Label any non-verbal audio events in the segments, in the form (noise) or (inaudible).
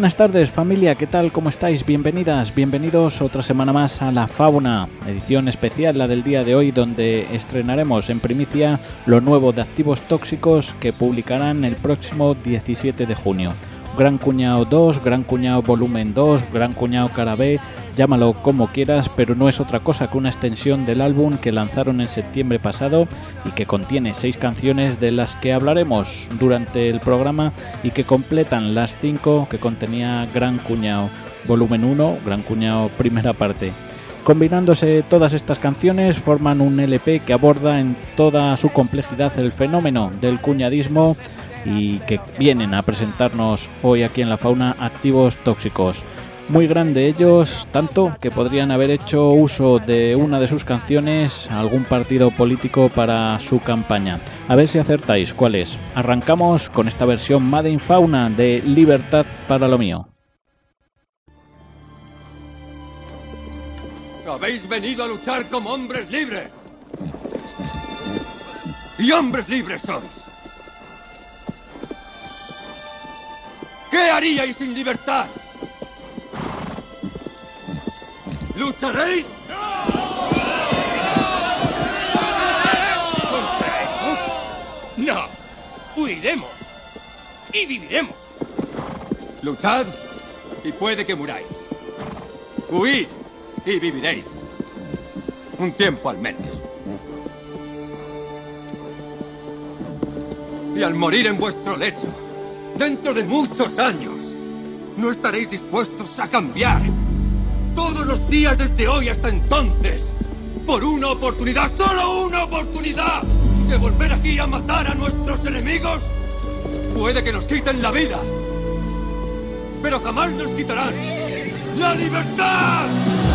Buenas tardes familia, ¿qué tal? ¿Cómo estáis? Bienvenidas, bienvenidos otra semana más a La Fauna, edición especial, la del día de hoy, donde estrenaremos en primicia lo nuevo de Activos Tóxicos que publicarán el próximo 17 de junio. Gran Cuñado 2, Gran Cuñado Volumen 2, Gran Cuñado Cara B, llámalo como quieras, pero no es otra cosa que una extensión del álbum que lanzaron en septiembre pasado y que contiene seis canciones de las que hablaremos durante el programa y que completan las cinco que contenía Gran Cuñado Volumen 1, Gran Cuñado Primera Parte. Combinándose todas estas canciones forman un LP que aborda en toda su complejidad el fenómeno del cuñadismo y que vienen a presentarnos hoy aquí en la fauna activos tóxicos. Muy grande ellos, tanto que podrían haber hecho uso de una de sus canciones a algún partido político para su campaña. A ver si acertáis cuál es. Arrancamos con esta versión Made in Fauna de Libertad para lo mío. Habéis venido a luchar como hombres libres. Y hombres libres sois. ¿Qué haríais sin libertad? ¿Lucharéis? ¿Contra eso? No. Huiremos. Y viviremos. Luchad y puede que muráis. Huid y viviréis. Un tiempo al menos. Y al morir en vuestro lecho, dentro de muchos años, no estaréis dispuestos a cambiar. Todos los días desde hoy hasta entonces, por una oportunidad, solo una oportunidad, de volver aquí a matar a nuestros enemigos, puede que nos quiten la vida, pero jamás nos quitarán la libertad.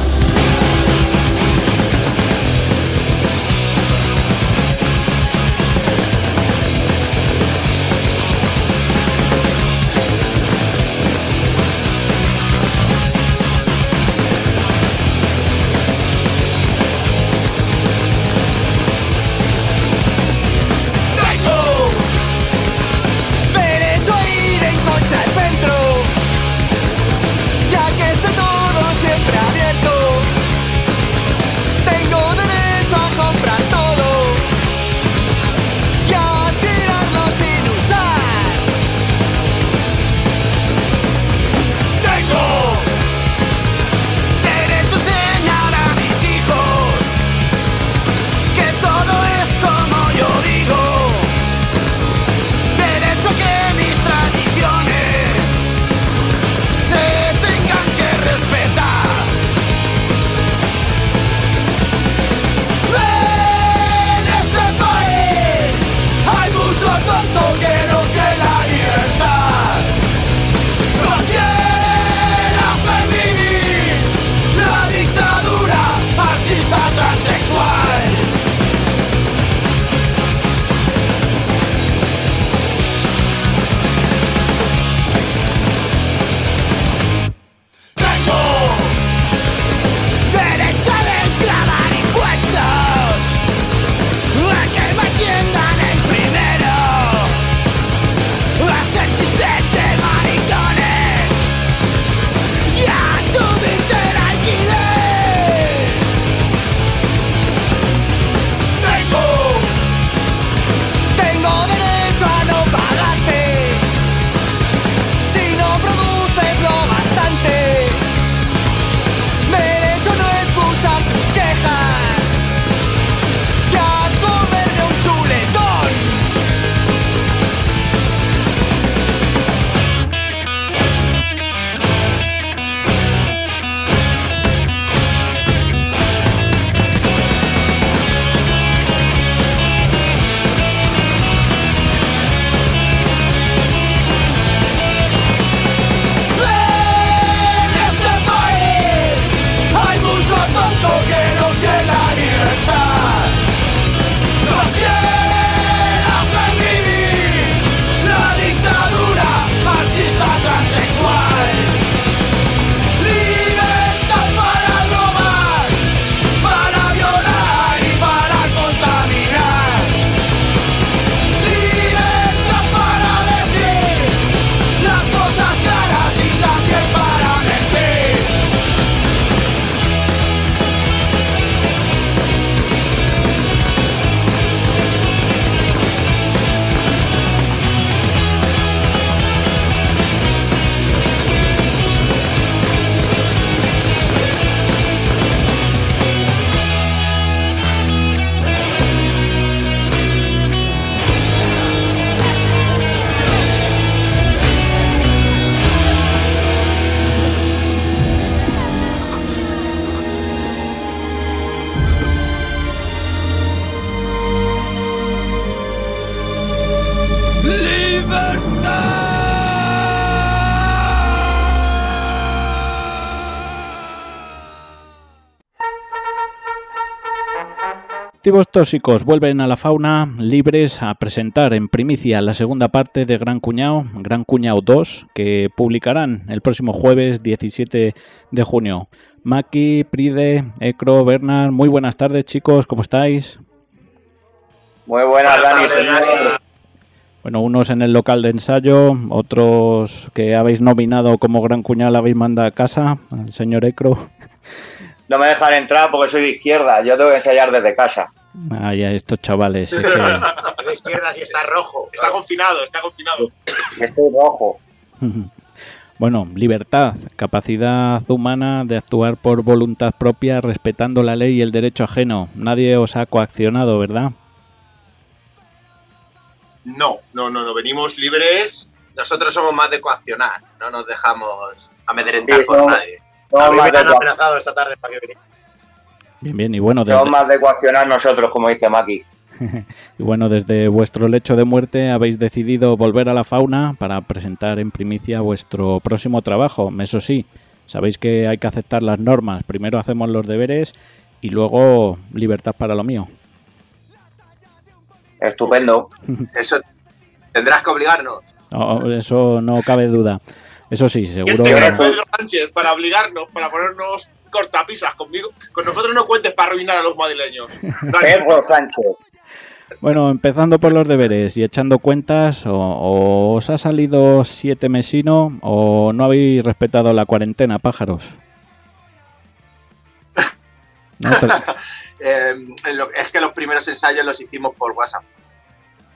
Activos tóxicos vuelven a la fauna libres a presentar en primicia la segunda parte de Gran Cuñado, Gran Cuñado 2, que publicarán el próximo jueves 17 de junio. Maki, Pride, Ecro, Bernard, muy buenas tardes chicos, ¿cómo estáis? Muy buenas, Dani. Bueno, unos en el local de ensayo, otros que habéis nominado como Gran Cuñado habéis mandado a casa, al señor Ecro. No me dejan entrar porque soy de izquierda, yo tengo que ensayar desde casa. Ay, a estos chavales. sí que- De izquierda sí está rojo. Está confinado, está confinado. Estoy rojo. (laughs) Bueno, libertad, capacidad humana de actuar por voluntad propia respetando la ley y el derecho ajeno. Nadie os ha coaccionado, ¿verdad? No, no, no, no. Venimos libres. Nosotros somos más de coaccionar. No nos dejamos amedrentar Sí, por nadie. Somos A mí me han amenazado esta tarde para que viniera. Bien, bien. Y bueno, somos desde, más de coaccionar nosotros, como dice Maki. (laughs) y bueno, desde vuestro lecho de muerte habéis decidido volver a la fauna para presentar en primicia vuestro próximo trabajo. Eso sí, sabéis que hay que aceptar las normas. Primero hacemos los deberes y luego libertad para lo mío. Estupendo. (laughs) Eso tendrás que obligarnos. No, eso no cabe duda. Eso sí, ¿Quién seguro. Sánchez, para obligarnos, para ponernos cortapisas conmigo? Con nosotros no cuentes para arruinar a los madrileños. (laughs) Pedro Sánchez. Bueno, empezando por los deberes y echando cuentas, o, o os ha salido siete mesino o no habéis respetado la cuarentena, pájaros. No, te- (laughs) eh, lo- es que los primeros ensayos los hicimos por WhatsApp.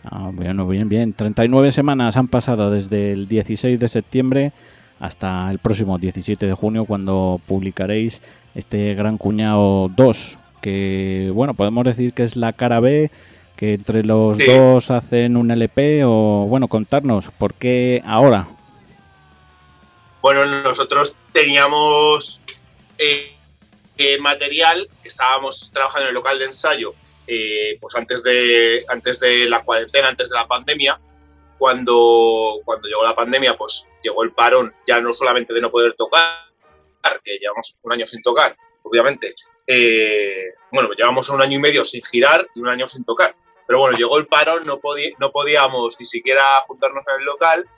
Ah, bueno, bien, bien. 39 semanas han pasado desde el 16 de septiembre hasta el próximo 17 de junio cuando publicaréis este Gran Cuñado 2, que bueno, podemos decir que es la cara B, que entre los Sí. dos hacen un LP o bueno, contarnos, ¿por qué ahora? Bueno, nosotros teníamos eh, eh, material, estábamos trabajando en el local de ensayo, eh, pues antes de, antes de la cuarentena, antes de la pandemia. Cuando, cuando llegó la pandemia, pues llegó el parón, ya no solamente de no poder tocar, que llevamos un año sin tocar, obviamente. eh, bueno, llevamos un año y medio sin girar y un año sin tocar. Pero bueno, llegó el parón, no, no podíamos ni siquiera juntarnos en el local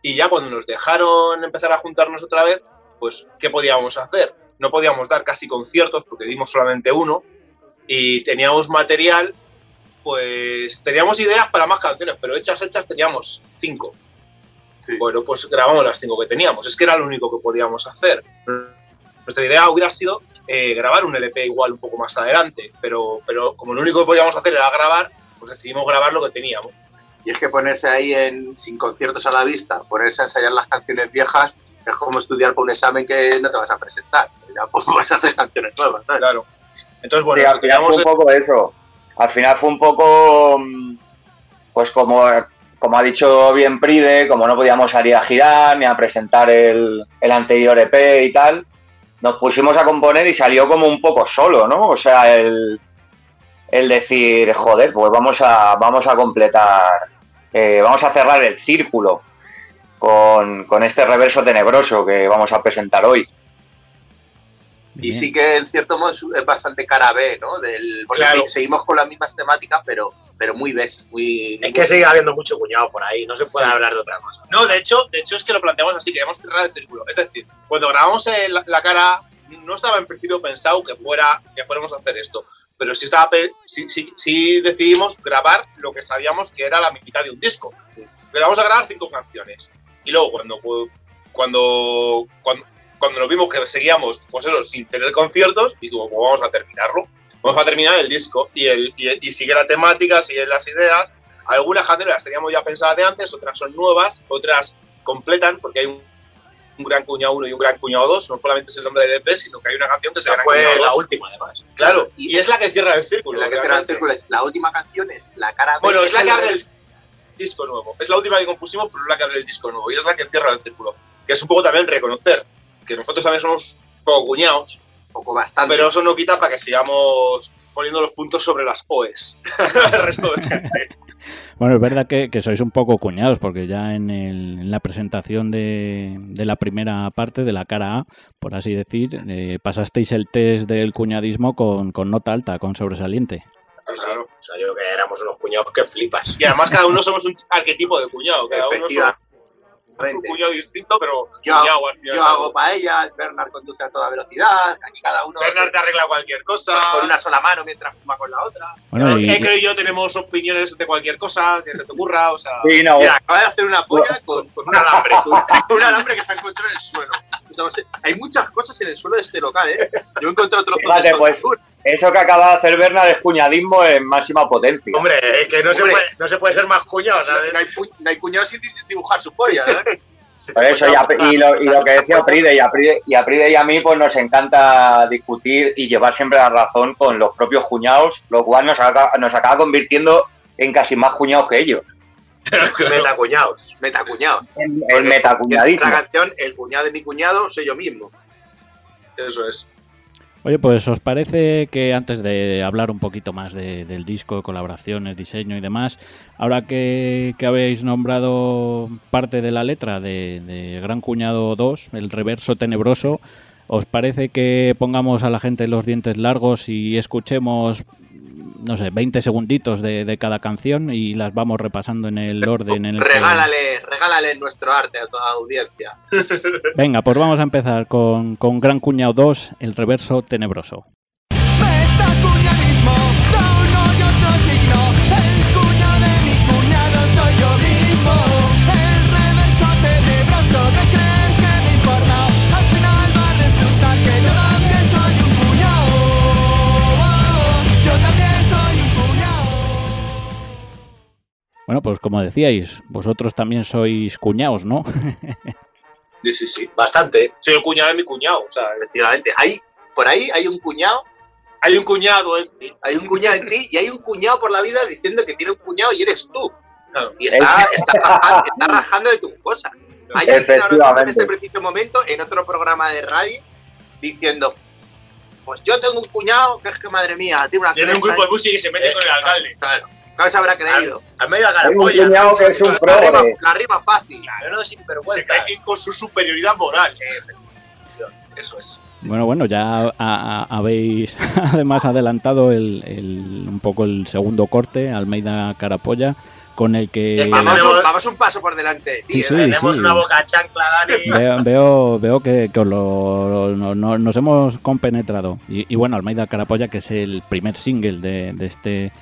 y ya cuando nos dejaron empezar a juntarnos otra vez, pues, ¿qué podíamos hacer? No podíamos dar casi conciertos porque dimos solamente uno y teníamos material, pues teníamos ideas para más canciones, pero hechas, hechas teníamos cinco. Bueno, pues grabamos las cinco que teníamos, es que era lo único que podíamos hacer. Nuestra idea hubiera sido eh, grabar un LP igual un poco más adelante, pero, pero como lo único que podíamos hacer era grabar, pues decidimos grabar lo que teníamos. Y es que ponerse ahí en, sin conciertos a la vista, ponerse a ensayar las canciones viejas, es como estudiar para un examen que no te vas a presentar. Ya pues (laughs) vas a hacer canciones nuevas, ¿sabes? Claro. Entonces, bueno, Sí, un poco eso. Al final fue un poco, mm, pues como, como ha dicho bien Pride, como no podíamos salir a girar ni a presentar el, anterior EP y tal, nos pusimos a componer y salió como un poco solo, ¿no? O sea, el, decir, joder, pues vamos a, vamos a completar, eh, vamos a cerrar el círculo con este reverso tenebroso que vamos a presentar hoy. Y sí que en cierto modo es- es bastante cara B, ¿no? Del, porque Claro. seguimos con las mismas temáticas, pero, pero muy ves, muy... Es que sigue habiendo mucho cuñado por ahí, no se puede Sí. hablar de otra cosa. No, de hecho, de hecho es que lo planteamos así, queríamos cerrar el círculo. Es decir, cuando grabamos el- la, cara, no estaba en principio pensado que fuera que fuéramos a hacer esto, pero sí estaba pe- sí, sí- sí decidimos grabar lo que sabíamos que era la mitad de un disco. Grabamos a grabar cinco canciones. Y luego cuando cuando cuando, cuando nos vimos que seguíamos pues eso, sin tener conciertos, y digo, pues vamos a terminarlo. Vamos a terminar el disco y, el, y, y sigue la temática, siguen las ideas. Algunas canciones las teníamos ya pensadas de antes, otras son nuevas, otras completan, porque hay un, un Gran Cuñado 1 y un Gran Cuñado 2, no solamente es el nombre de DP, sino que hay una canción que se Gran fue Cuñado la 2. última, además. Claro, Y- y, es la que cierra el círculo. la que cierra el círculo es la última canción es la cara B. Bueno, es la que abre el disco nuevo. Es la última que compusimos, pero es la que abre el disco nuevo. Y es la que cierra el círculo. Que es un poco también reconocer que nosotros también somos poco cuñados, poco bastante. pero eso no quita para que sigamos poniendo los puntos sobre las OEs. (laughs) el resto de gente. Bueno, es verdad que, que sois un poco cuñados, porque ya en, el- en la presentación de, de la primera parte, de la cara A, por así decir, eh, pasasteis el test del cuñadismo con, con nota alta, con sobresaliente. Sí. O sea, yo que éramos unos cuñados que flipas. Y además cada uno somos un arquetipo de cuñado. Cada uno somos. Un cuñado distinto, pero Yo, al yo hago paellas, Bernard conduce a toda velocidad, aquí cada uno Bernard te arregla cualquier cosa. con una sola mano mientras fuma con la otra. Bueno, y, y yo tenemos opiniones de cualquier cosa que se te ocurra, o sea... Sí, no, Mira, acaba de hacer una polla con, con un alambre. (laughs) con (laughs) un alambre que se ha encontrado en el suelo. O sea, hay muchas cosas en el suelo de este local, ¿eh? Yo encontré otro Fíjate, pues, eso que acaba de hacer Bernard es cuñadismo en máxima potencia. Hombre, es que no, se puede, no se puede ser más cuñado, no, ¿sabes? no hay, no hay cuñado sin di- dibujar su polla, ¿eh? (laughs) Por eso, y, a- y lo, y lo que decía Pride, y a Pride, y a Pride y a mí, pues nos encanta discutir y llevar siempre la razón con los propios cuñados, lo cual nos acaba, nos acaba convirtiendo en casi más cuñados que ellos. Metacuñados. Metacuñados. En metacuñadismo. La canción, el cuñado de mi cuñado, soy yo mismo. Eso es. Oye, pues os parece que antes de hablar un poquito más de- del disco, colaboraciones, diseño y demás, ahora que, habéis nombrado parte de la letra de, de Gran Cuñado 2, el reverso tenebroso, ¿os parece que pongamos a la gente los dientes largos y escuchemos, no sé, 20 segunditos de, de cada canción y las vamos repasando en el orden en el que- Regálale, regálale nuestro arte a toda audiencia. (laughs) Venga, pues vamos a empezar con, con Gran Cuñado 2, el reverso tenebroso. Bueno, pues como decíais, vosotros también sois cuñados, ¿no? (laughs) Sí, sí, sí. Bastante. Soy el cuñado de mi cuñado, o sea, Efectivamente. Hay, por ahí hay un cuñado, hay un cuñado en ti. hay un cuñado en ti y hay un cuñado por la vida diciendo que tiene un cuñado y eres tú. Claro. Y está, está, rajando, está rajando de tus cosas. Hay alguien ahora en este preciso momento en otro programa de radio diciendo, pues yo tengo un cuñado que es que madre mía, tiene una Tiene un grupo de música y se mete con el alcalde. Claro, ¿cómo se habrá creído? Al medio de Hay un que es un La rima, la rima fácil. Yo no Se sinvergüenza. cree que con su superioridad moral. Eso es. Bueno, bueno, ya a- a- habéis (laughs) además adelantado el, el- un poco el segundo corte, Almeida Carapolla, con el que Eh, Vamos, vamos un paso por delante. Sí, sí. Tenemos una boca chancla, Dani. (laughs) veo, veo, veo que, que os lo- no- no- nos hemos compenetrado. Y, y bueno, Almeida Carapolla, que es el primer single de, de este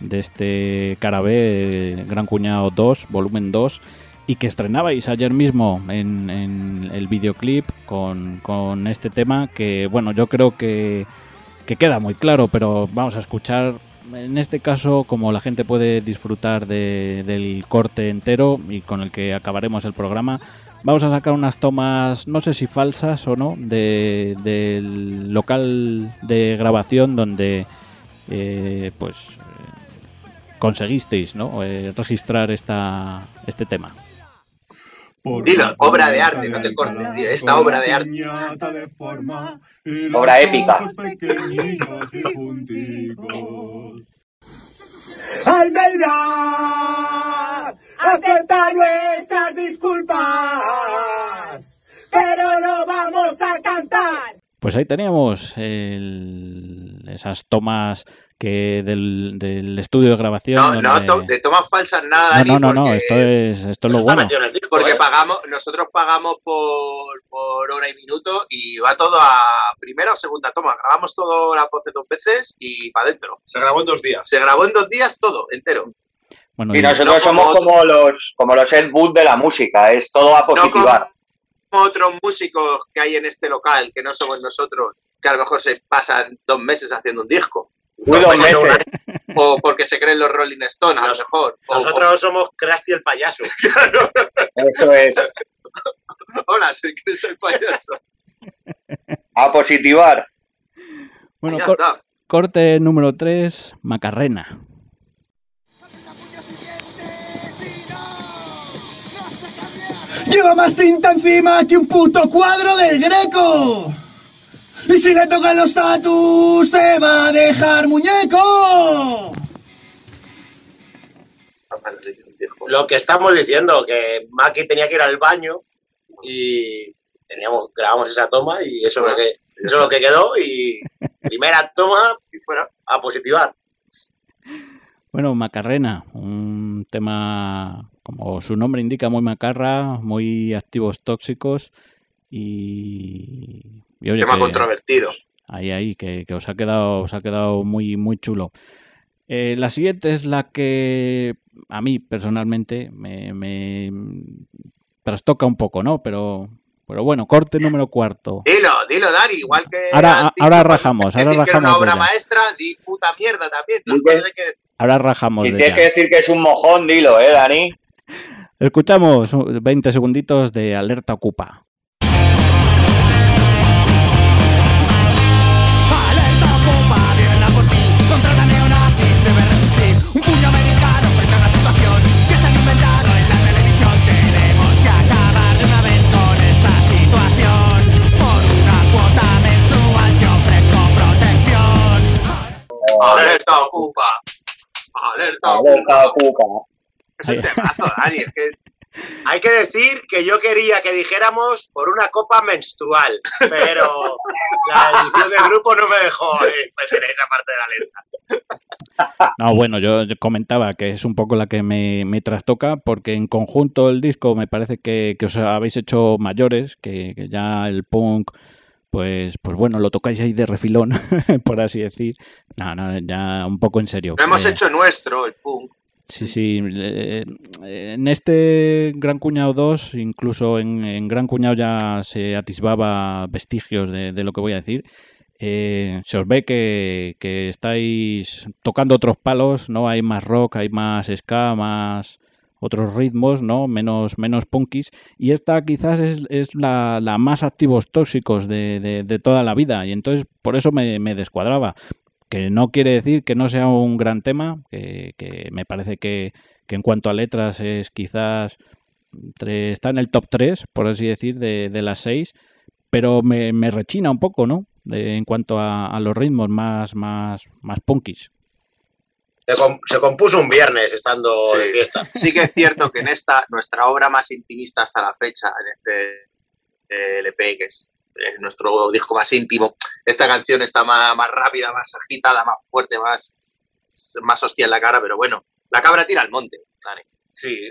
de este Carabé Gran Cuñado 2, volumen 2, y que estrenabais ayer mismo en, en el videoclip con, con este tema que, bueno, yo creo que, que queda muy claro, pero vamos a escuchar en este caso, como la gente puede disfrutar de- del corte entero y con el que acabaremos el programa, vamos a sacar unas tomas, no sé si falsas o no, de- del local de grabación donde eh, pues conseguisteis ¿no? Eh, registrar esta, este tema. Dilo, obra de arte, no te cortes, tío, esta obra de arte. Obra épica. Almeida, acepta nuestras disculpas, pero no vamos a cantar. Pues ahí teníamos el- esas tomas que del, del estudio de grabación. No, no, donde- de tomas falsas nada, no, no, no, esto es, esto es lo bueno. Porque ¿eh? pagamos, nosotros pagamos por, por hora y minuto y va todo a primera o segunda toma. Grabamos todo la voz dos veces y para adentro. Se grabó en dos días. Se grabó en dos días todo, entero. Bueno, Y nosotros no somos como los, como los Ed Wood de la música, es todo a No como positivar. otros músicos que hay en este local, que no somos nosotros, que a lo mejor se pasan dos meses haciendo un disco. Uy, dos meses, O porque se creen los Rolling Stones, a lo mejor. O- Nosotros somos Krusty el payaso. (laughs) Eso es, hola, soy Chris el payaso. a positivar. bueno, Ya cor- está. corte número 3, Macarrena. Lleva más tinta encima que un puto cuadro del Greco. Y si le tocan los tatus, te va a dejar muñeco. Lo que estamos diciendo, que Maki tenía que ir al baño y teníamos, grabamos esa toma y eso, es lo que, eso es lo que quedó y (laughs) primera toma y fuera a positivar. Bueno, Macarrena, un tema, como su nombre indica, muy macarra, muy activos tóxicos y... y oye, Tema que- controvertido. Ahí, ahí, que, que os ha quedado, os ha quedado muy, muy chulo. Eh, la siguiente es la que a mí personalmente me, me trastoca un poco, ¿no? Pero, pero bueno, corte número cuarto. Dilo, dilo, Dani, igual que. Ahora- ahora rajamos, ahora decir que era rajamos una obra maestra, di puta mierda también. Que- Ahora rajamos Si de tienes ya. que decir que es un mojón, dilo, ¿eh, Dani? (laughs) Escuchamos uh, 20 segunditos de Alerta Ocupa. Alerta ocupa. Alerta ocupa. Alerta ocupa. Es un temazo, Dani. Es que Hay que decir que yo quería que dijéramos por una copa menstrual, pero la edición del grupo no me dejó eh, meter esa parte de la letra. No, bueno, yo yo comentaba que es un poco la que me, me trastoca porque en conjunto el disco me parece que, que os habéis hecho mayores, que, que ya el punk, pues, pues bueno, lo tocáis ahí de refilón, (laughs) por así decir. No, no, ya un poco en serio. lo hemos Eh, hecho nuestro, el punk. Sí, sí. eh, en este Gran Cuñado 2, incluso en, en Gran Cuñado ya se atisbaba vestigios de, de lo que voy a decir. Eh, se os ve que, que estáis tocando otros palos, ¿no? Hay más rock, hay más ska, más otros ritmos, ¿no? Menos, menos punkis. Y esta quizás es, es la, la más activos tóxicos de, de- toda la vida. Y entonces por eso me, me descuadraba que no quiere decir que no sea un gran tema, que, que me parece que, que en cuanto a letras es quizás está en el top 3, por así decir, de, de las 6, pero me, me rechina un poco, ¿no? De- en cuanto a, a los ritmos más, más, más punkis. Se, com- se compuso un viernes estando Sí. de fiesta. Sí que es cierto que en esta, nuestra obra más intimista hasta la fecha, en este eh, LP, que es eh, nuestro disco más íntimo, esta canción está más, más rápida, más agitada, más fuerte, más, más hostia en la cara, pero bueno, la cabra tira al monte. Dani. Sí,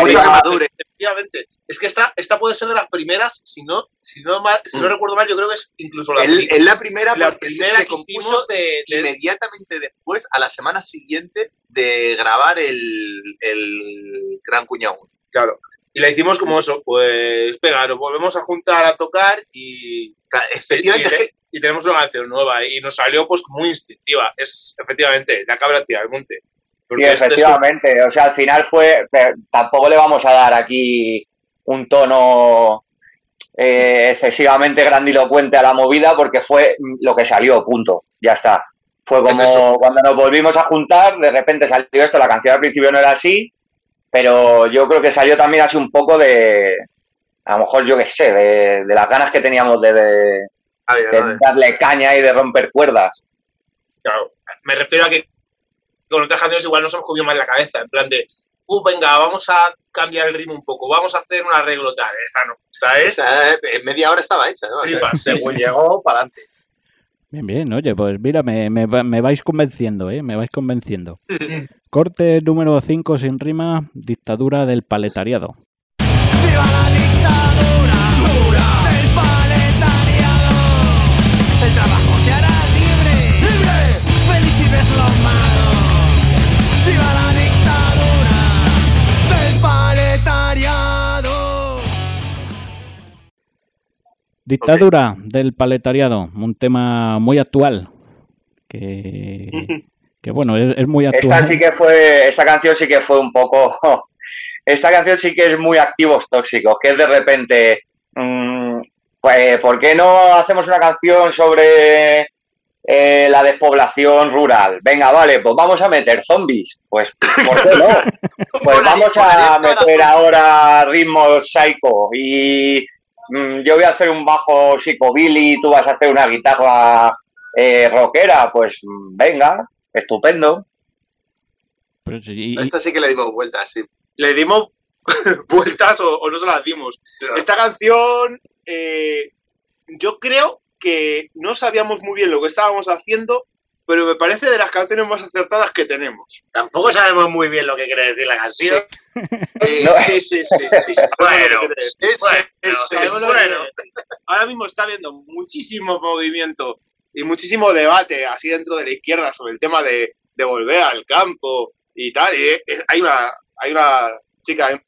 mucho que madure. efectivamente. Es que esta, esta puede ser de las primeras, si no, si no, mal- si no Mm. recuerdo mal, yo creo que es incluso la, Es pri- es la primera la porque primera se compuso de, de- inmediatamente después, a la semana siguiente de grabar el, el Gran Cuñado. Claro. Y la hicimos como eso, pues, venga, nos volvemos a juntar a tocar y, Efectivamente, y tenemos una canción nueva y nos salió pues muy instintiva. Es efectivamente la cabra tira al monte. Sí, Porque este es- efectivamente. O sea, al final fue. Tampoco le vamos a dar aquí un tono eh, excesivamente grandilocuente a la movida porque fue lo que salió, punto. Ya está. Fue como cuando nos volvimos a juntar, de repente salió esto. La canción al principio no era así, pero yo creo que salió también así un poco de. A lo mejor, yo qué sé, de, de las ganas que teníamos de, de- darle caña y de romper cuerdas. Claro, me refiero a que con otras canciones igual nos hemos comido más la cabeza, en plan de, uh, venga, vamos a cambiar el ritmo un poco, vamos a hacer un arreglo tal. Esta no, esta es Esa, eh, en media hora estaba hecha, ¿no? O sea, flipas. (laughs) Según llegó, para adelante. Bien, bien, oye, pues mira, me, me, va- me vais convenciendo, ¿eh? Me vais convenciendo. (laughs) Corte número 5 sin rima, dictadura del paletariado. Dictadura del paletariado, un tema muy actual. Que, que bueno, es, es muy actual. Esta sí que fue, esta canción sí que fue un poco, (laughs) esta canción sí que es muy activos tóxicos, que es de repente, mm, pues, ¿por qué no hacemos una canción sobre eh, la despoblación rural? Venga, vale, pues vamos a meter zombies, pues, ¿por qué no? (laughs) Pues vamos a meter ahora ritmos psycho y yo voy a hacer un bajo psicobilly y tú vas a hacer una guitarra eh, rockera, pues mm, venga, estupendo. Pero sí, y- Esta sí que le dimos vueltas, sí. Le dimos (laughs) vueltas o, o no se las dimos. Esta canción, eh, yo creo que no sabíamos muy bien lo que estábamos haciendo pero me parece de las canciones más acertadas que tenemos. Tampoco sabemos muy bien lo que quiere decir la canción. Eh. Sí, sí, sí, sí. (laughs) Bueno. Ahora mismo está habiendo muchísimo movimiento y muchísimo debate así dentro de la izquierda sobre el tema de, de volver al campo y tal. Y eh, eh, hay una, hay una chica,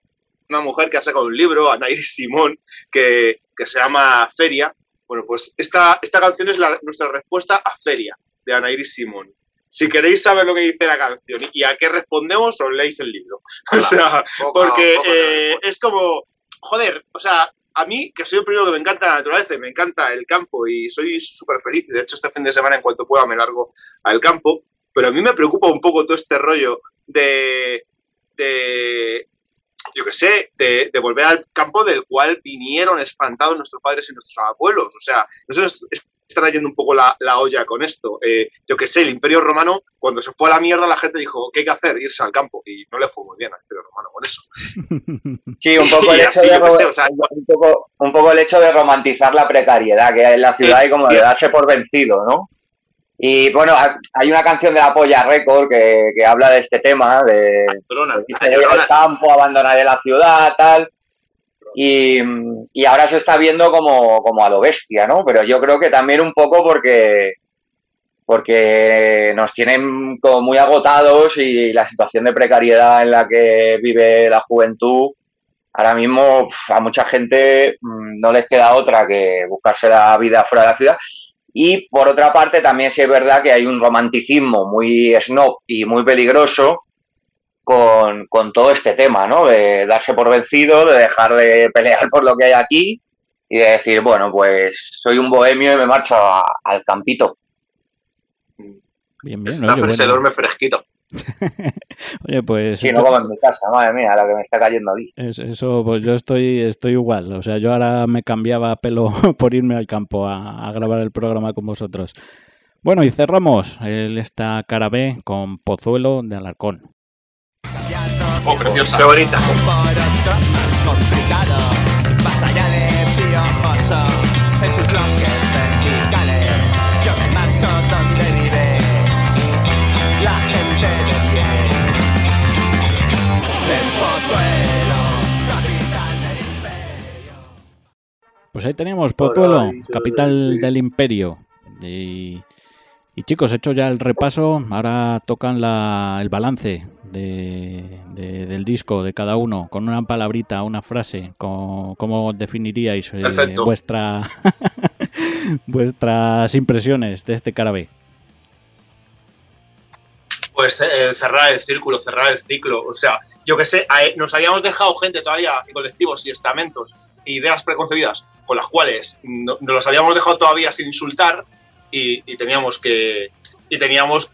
una mujer que ha sacado un libro, Anaís Simón, que, que se llama Feria. Bueno, pues esta, esta canción es la- nuestra respuesta a Feria, de Anairis Simón. Si queréis saber lo que dice la canción y a qué respondemos, os leéis el libro. (laughs) O sea, Poco- porque poco eh, es como, joder, o sea, a mí, que soy el primero que me encanta la naturaleza y me encanta el campo y soy súper feliz, y de hecho este fin de semana en cuanto pueda me largo al campo, pero a mí me preocupa un poco todo este rollo de, de yo qué sé, de, de volver al campo del cual vinieron espantados nuestros padres y nuestros abuelos. O sea, nosotros están yendo un poco la, la olla con esto. Eh, yo qué sé, el Imperio Romano, cuando se fue a la mierda, la gente dijo, ¿qué hay que hacer? Irse al campo. Y no le fue muy bien al Imperio Romano con eso. (laughs) Sí, un poco, (laughs) el hecho así, de, yo qué sé, o sea, un, poco, un poco el hecho de romantizar la precariedad que hay en la ciudad y como de darse por vencido, ¿no? Y bueno, ha- hay una canción de la Polla Record que, que habla de este tema, de Perdona, dice, "Voy al campo, abandonaré la ciudad, tal. Y, ahora se está viendo como, como a lo bestia, ¿no? Pero yo creo que también un poco porque, porque nos tienen como muy agotados y la situación de precariedad en la que vive la juventud, ahora mismo a mucha gente mm, no les queda otra que buscarse la vida fuera de la ciudad. Y por otra parte, también sí es verdad que hay un romanticismo muy snob y muy peligroso con, con todo este tema, ¿no? De darse por vencido, de dejar de pelear por lo que hay aquí y de decir, bueno, pues soy un bohemio y me marcho a- al campito. Bien, bien. Está, Oye, se bueno. duerme fresquito. (laughs) Oye, pues Sí, esto- no como en mi casa, madre mía, la que me está cayendo aquí. es- eso, pues yo estoy, estoy igual. O sea, yo ahora me cambiaba pelo (laughs) por irme al campo a, a grabar el programa con vosotros. Bueno, y cerramos el, esta cara B con Pozuelo de Alarcón. Oh, preciosa. Qué bonita. Por otro más complicado, basta ya de piojoso, en sus bloques verticales. Yo me marcho donde vive la gente de bien. El pozuelo, capital del imperio. Pues ahí teníamos Pozuelo, capital del imperio. Y, y chicos, hecho ya el repaso, ahora tocan la, el balance de, de- del disco de cada uno, con una palabrita, una frase. con- ¿Cómo definiríais eh, vuestra (laughs) vuestras impresiones de este cara B? pues eh, cerrar el círculo, cerrar el ciclo. O sea, yo que sé, a- nos habíamos dejado gente todavía y colectivos y estamentos, ideas preconcebidas con las cuales no, nos los habíamos dejado todavía sin insultar y, y teníamos que y teníamos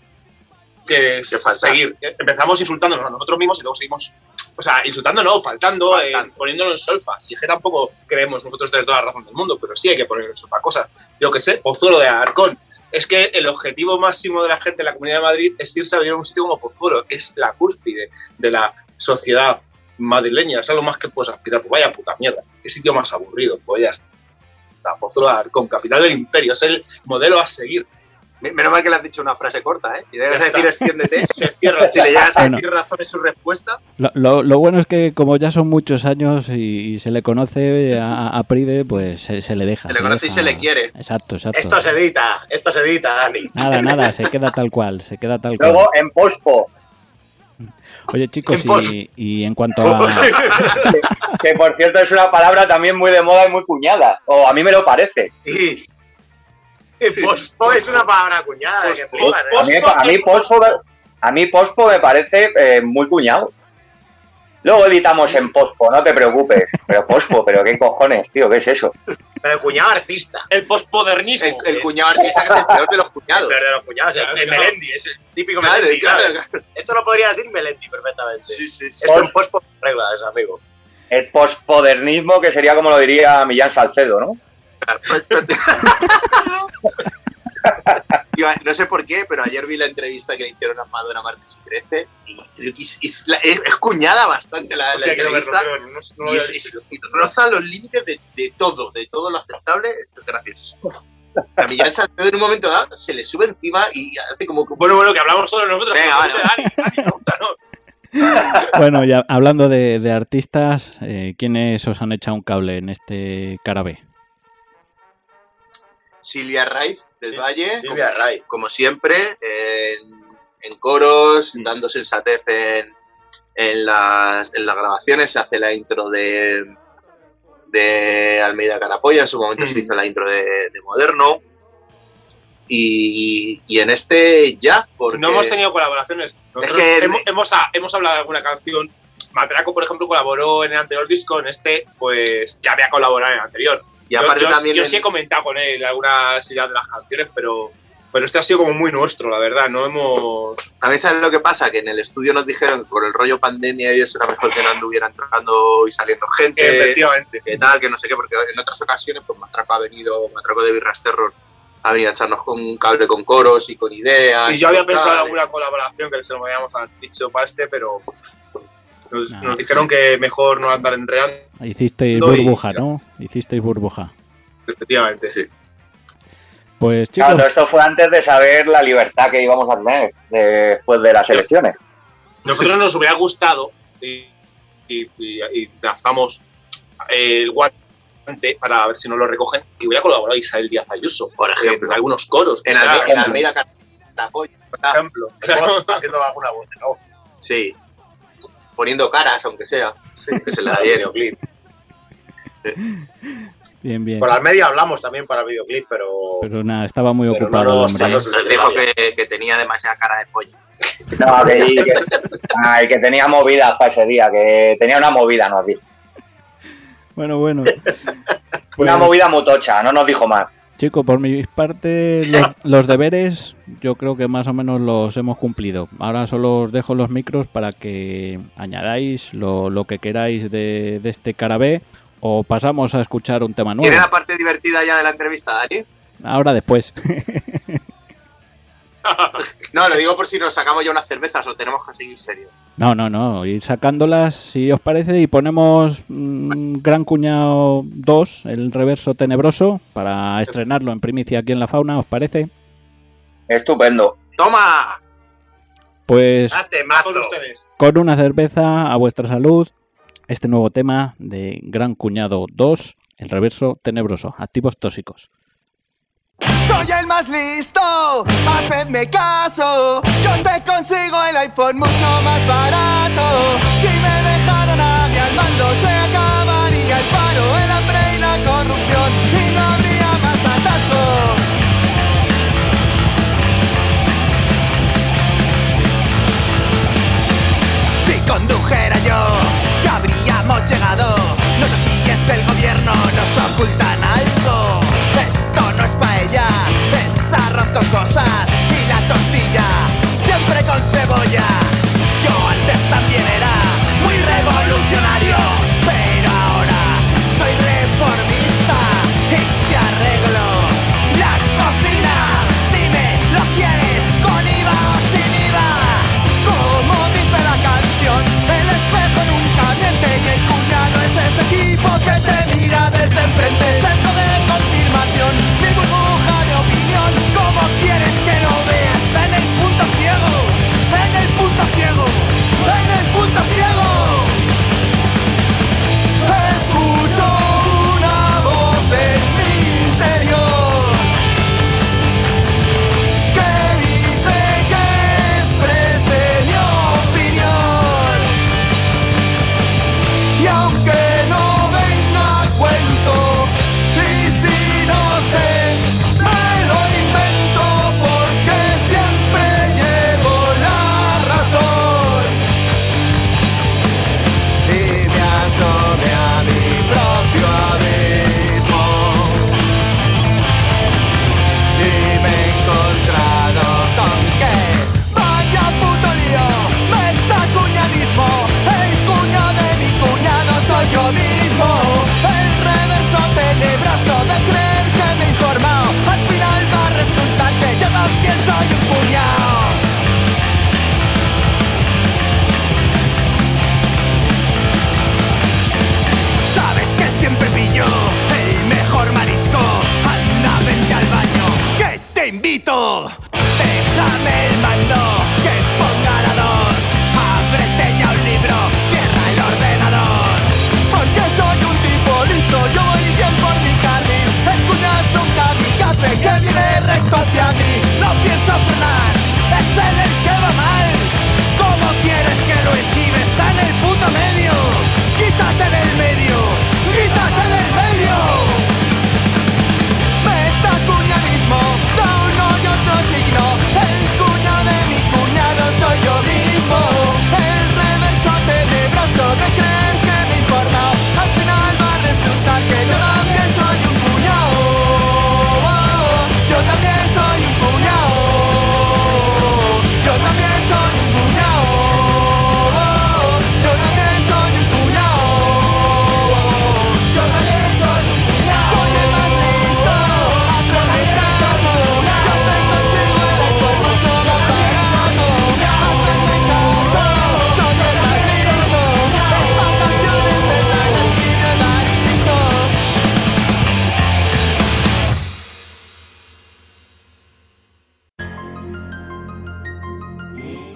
que, faltar. seguir. Empezamos insultándonos a nosotros mismos y luego seguimos, o sea, insultando no, faltando, eh, Faltando. poniéndolo en solfa. Si es que tampoco creemos nosotros tener toda la razón del mundo, pero sí hay que poner en solfa cosas. Yo que sé, Pozuelo de Arcón. Es que el objetivo máximo de la gente en la Comunidad de Madrid es irse a vivir a un sitio como Pozuelo. Es la cúspide de la sociedad madrileña. Es algo más que puedes aspirar. Pues vaya puta mierda. Qué sitio más aburrido. Pues ya está. Pozuelo de Arcón, capital del imperio. Es el modelo a seguir. Me- Menos mal que le has dicho una frase corta, ¿eh? Y debes decir extiéndete. (laughs) Se cierra. si le llegas a Bueno. decir razón en su respuesta, Lo, lo- lo bueno es que como ya son muchos años y, y se le conoce a, a Pride, pues se, se le deja. Se le conoce y se le quiere. Exacto, exacto. Esto se edita, esto se edita, Dani. Nada, (laughs) nada, se queda tal cual, se queda tal cual. Luego en pospo, Oye chicos, y, y en cuanto (laughs) a... que por cierto es una palabra también muy de moda y muy cuñada, o a mí me lo parece. Y (laughs) pospo es una palabra cuñada, que ¿eh? A mí, a mí pospo, a mí pospo me parece eh, muy cuñado. Luego editamos en pospo, no te preocupes. Pero pospo, pero qué cojones, tío, ¿qué es eso? Pero el cuñado artista. El posmodernismo. el, el cuñado artista que es el peor de los El cuñados. peor de los cuñados, el, el. Melendi, es el típico Claro, Melendi. claro, ¿sabes? claro. Esto lo podría decir Melendi perfectamente. Sí, sí, sí. Esto en pospo reglas, amigo. El posmodernismo, que sería como lo diría Millán Salcedo, ¿no? (laughs) No sé por qué, pero ayer vi la entrevista que le hicieron a Madonna Martes y Crece y creo que es, es la- es- es cuñada bastante la, Hostia, entrevista. no, no y roza los límites de, de todo, de todo lo aceptable. Es gracioso. A Millán Salcedo en un momento dado se le sube encima y hace como que... Bueno, bueno, que hablamos solo nosotros. Venga, pero vale, Dani, Dani, pregúntanos. Bueno, ya hablando de, de artistas, eh, ¿quiénes os han echado un cable en este carabé? Silvia Raiz del Sí, Valle, Silvia como, Raiz. como siempre, en, en coros, Mm. dando sensatez en, en, las, en las grabaciones. Se hace la intro de, de Almeida Carapolla, en su momento se Mm. hizo la intro de, de Moderno. Y, y en este ya, porque No hemos tenido colaboraciones. Que- hemos, hemos, ah, hemos hablado de alguna canción. Matraco, por ejemplo, colaboró en el anterior disco. En este, pues ya había colaborado en el anterior. Y aparte yo, yo- también yo en- sí he comentado con él algunas ideas de las canciones, pero, pero este ha sido como muy nuestro, la verdad. No hemos. También sabes lo que pasa, que en el estudio nos dijeron que por el rollo pandemia y eso era mejor que no anduviera entrando y saliendo gente. efectivamente. que tal, que no sé qué, porque en otras ocasiones, pues Matraco ha venido, Matraco de Birras Terror ha venido a echarnos con un cable con coros y con ideas. Y yo había pensado en alguna colaboración que se lo habíamos dicho para este, pero nos, Nah. nos dijeron que mejor no andar enredando. Hicisteis No, burbuja, ¿no? Hicisteis burbuja. Efectivamente, sí. Pues chicos, Claro, todo esto fue antes de saber la libertad que íbamos a tener después de las elecciones. Nosotros nos hubiera gustado y, y, y- y lanzamos el guante para ver si nos lo recogen y hubiera colaborado Isabel Díaz Ayuso, Por ejemplo. en algunos coros. En, quizás, Alme- en Almeida Carapolla, por ejemplo. (laughs) (laughs) Haciendo alguna voz, ¿no? sí. Poniendo caras, aunque sea. que se le da bien. videoclip. (laughs) bien, bien. Con las medias hablamos también para videoclip, pero. Pero nada, estaba muy Pero ocupado no el hombre. no nos- dijo que, que tenía demasiada cara de pollo. No, que, que, ay, que tenía movidas para ese día, que tenía una movida, nos dijo. (laughs) Bueno, bueno. Pues, Una movida mutocha, no nos dijo más. chicos, por mi parte, los, los deberes yo creo que más o menos los hemos cumplido. Ahora solo os dejo los micros para que añadáis lo, lo que queráis de, de este carabé o pasamos a escuchar un tema nuevo. ¿Tiene la parte divertida ya de la entrevista, Dani? Ahora después. (laughs) No, lo digo por si nos sacamos ya unas cervezas o tenemos que seguir serio. No, no, no, ir sacándolas si os parece y ponemos mm, Gran Cuñado 2, el reverso tenebroso, para estrenarlo en primicia aquí en la fauna, ¿os parece? Estupendo. ¡Toma! Pues con una cerveza a vuestra salud, este nuevo tema de Gran Cuñado 2, el reverso tenebroso, activos tóxicos. Soy el más listo, hacedme caso. Yo te consigo el iPhone mucho más barato. Si me dejaran a mí al mando, se acabaría el paro, el hambre y la corrupción. Y no habría más atasco. Si condujera yo, del gobierno, nos ocultan algo. Esto no es paella, es arroz cosas y la tortilla, siempre con cebolla.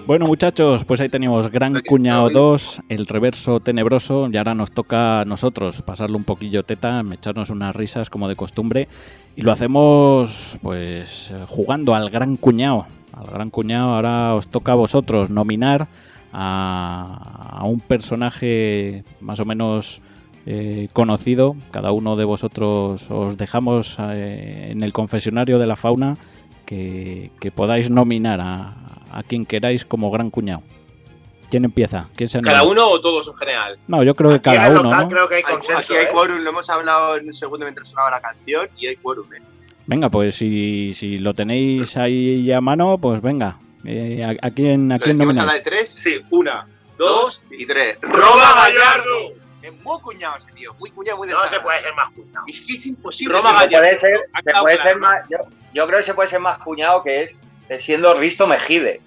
Bueno, muchachos, pues ahí tenemos Gran Cuñado 2, el reverso tenebroso, y ahora nos toca a nosotros pasarle un poquillo teta, echarnos unas risas como de costumbre, y lo hacemos pues jugando al Gran Cuñado. Al Gran Cuñado ahora os toca a vosotros nominar a, a un personaje más o menos eh, conocido. Cada uno de vosotros os dejamos eh, en el confesionario de la fauna que, que podáis nominar a, a quien queráis como gran cuñado. ¿Quién empieza? ¿Quién se ¿Cada uno o todos en general? No, yo creo que cada uno, local ¿no? creo que hay Hay, consenso. aquí hay ¿eh? quórum, lo hemos hablado en un segundo mientras sonaba la canción y hay quórum. ¿eh? Venga, pues si, si lo tenéis ahí a mano, pues venga. Eh, ¿a, a quién, a quién ¿Decimos a la nomináis? de tres? Sí, una, dos. y tres. ¡Roma Gallardo! Es muy cuñado ese tío, muy cuñado, muy No se desagradable. puede ser más cuñado. Es que es imposible. Roma ser- Se puede Gallardo. ser, se puede ser más, yo, yo creo que se puede ser más cuñado que es siendo Risto Mejide.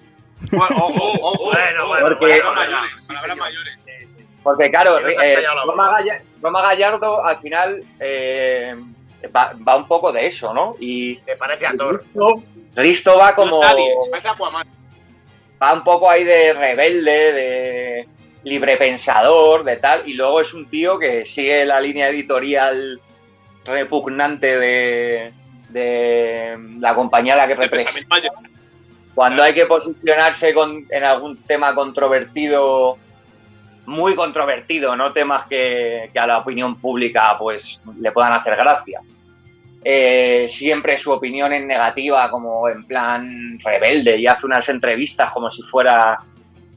Bueno, ojo, ojo. Bueno, bueno, Porque- bueno, Palabras bueno. mayores, palabras mayores. Porque claro, eh, Roma, Gallardo al final eh, va, va un poco de eso, ¿no? Y Me parece a Thor. Risto, Risto va como... Nadie, se parece a Aquaman. va un poco ahí de rebelde, de librepensador, de tal, y luego es un tío que sigue la línea editorial repugnante de, de la compañía a la que representa. Cuando hay que posicionarse con, en algún tema controvertido, muy controvertido, no temas que, que a la opinión pública pues le puedan hacer gracia. Eh, siempre su opinión es negativa, como en plan rebelde, y hace unas entrevistas como si fuera,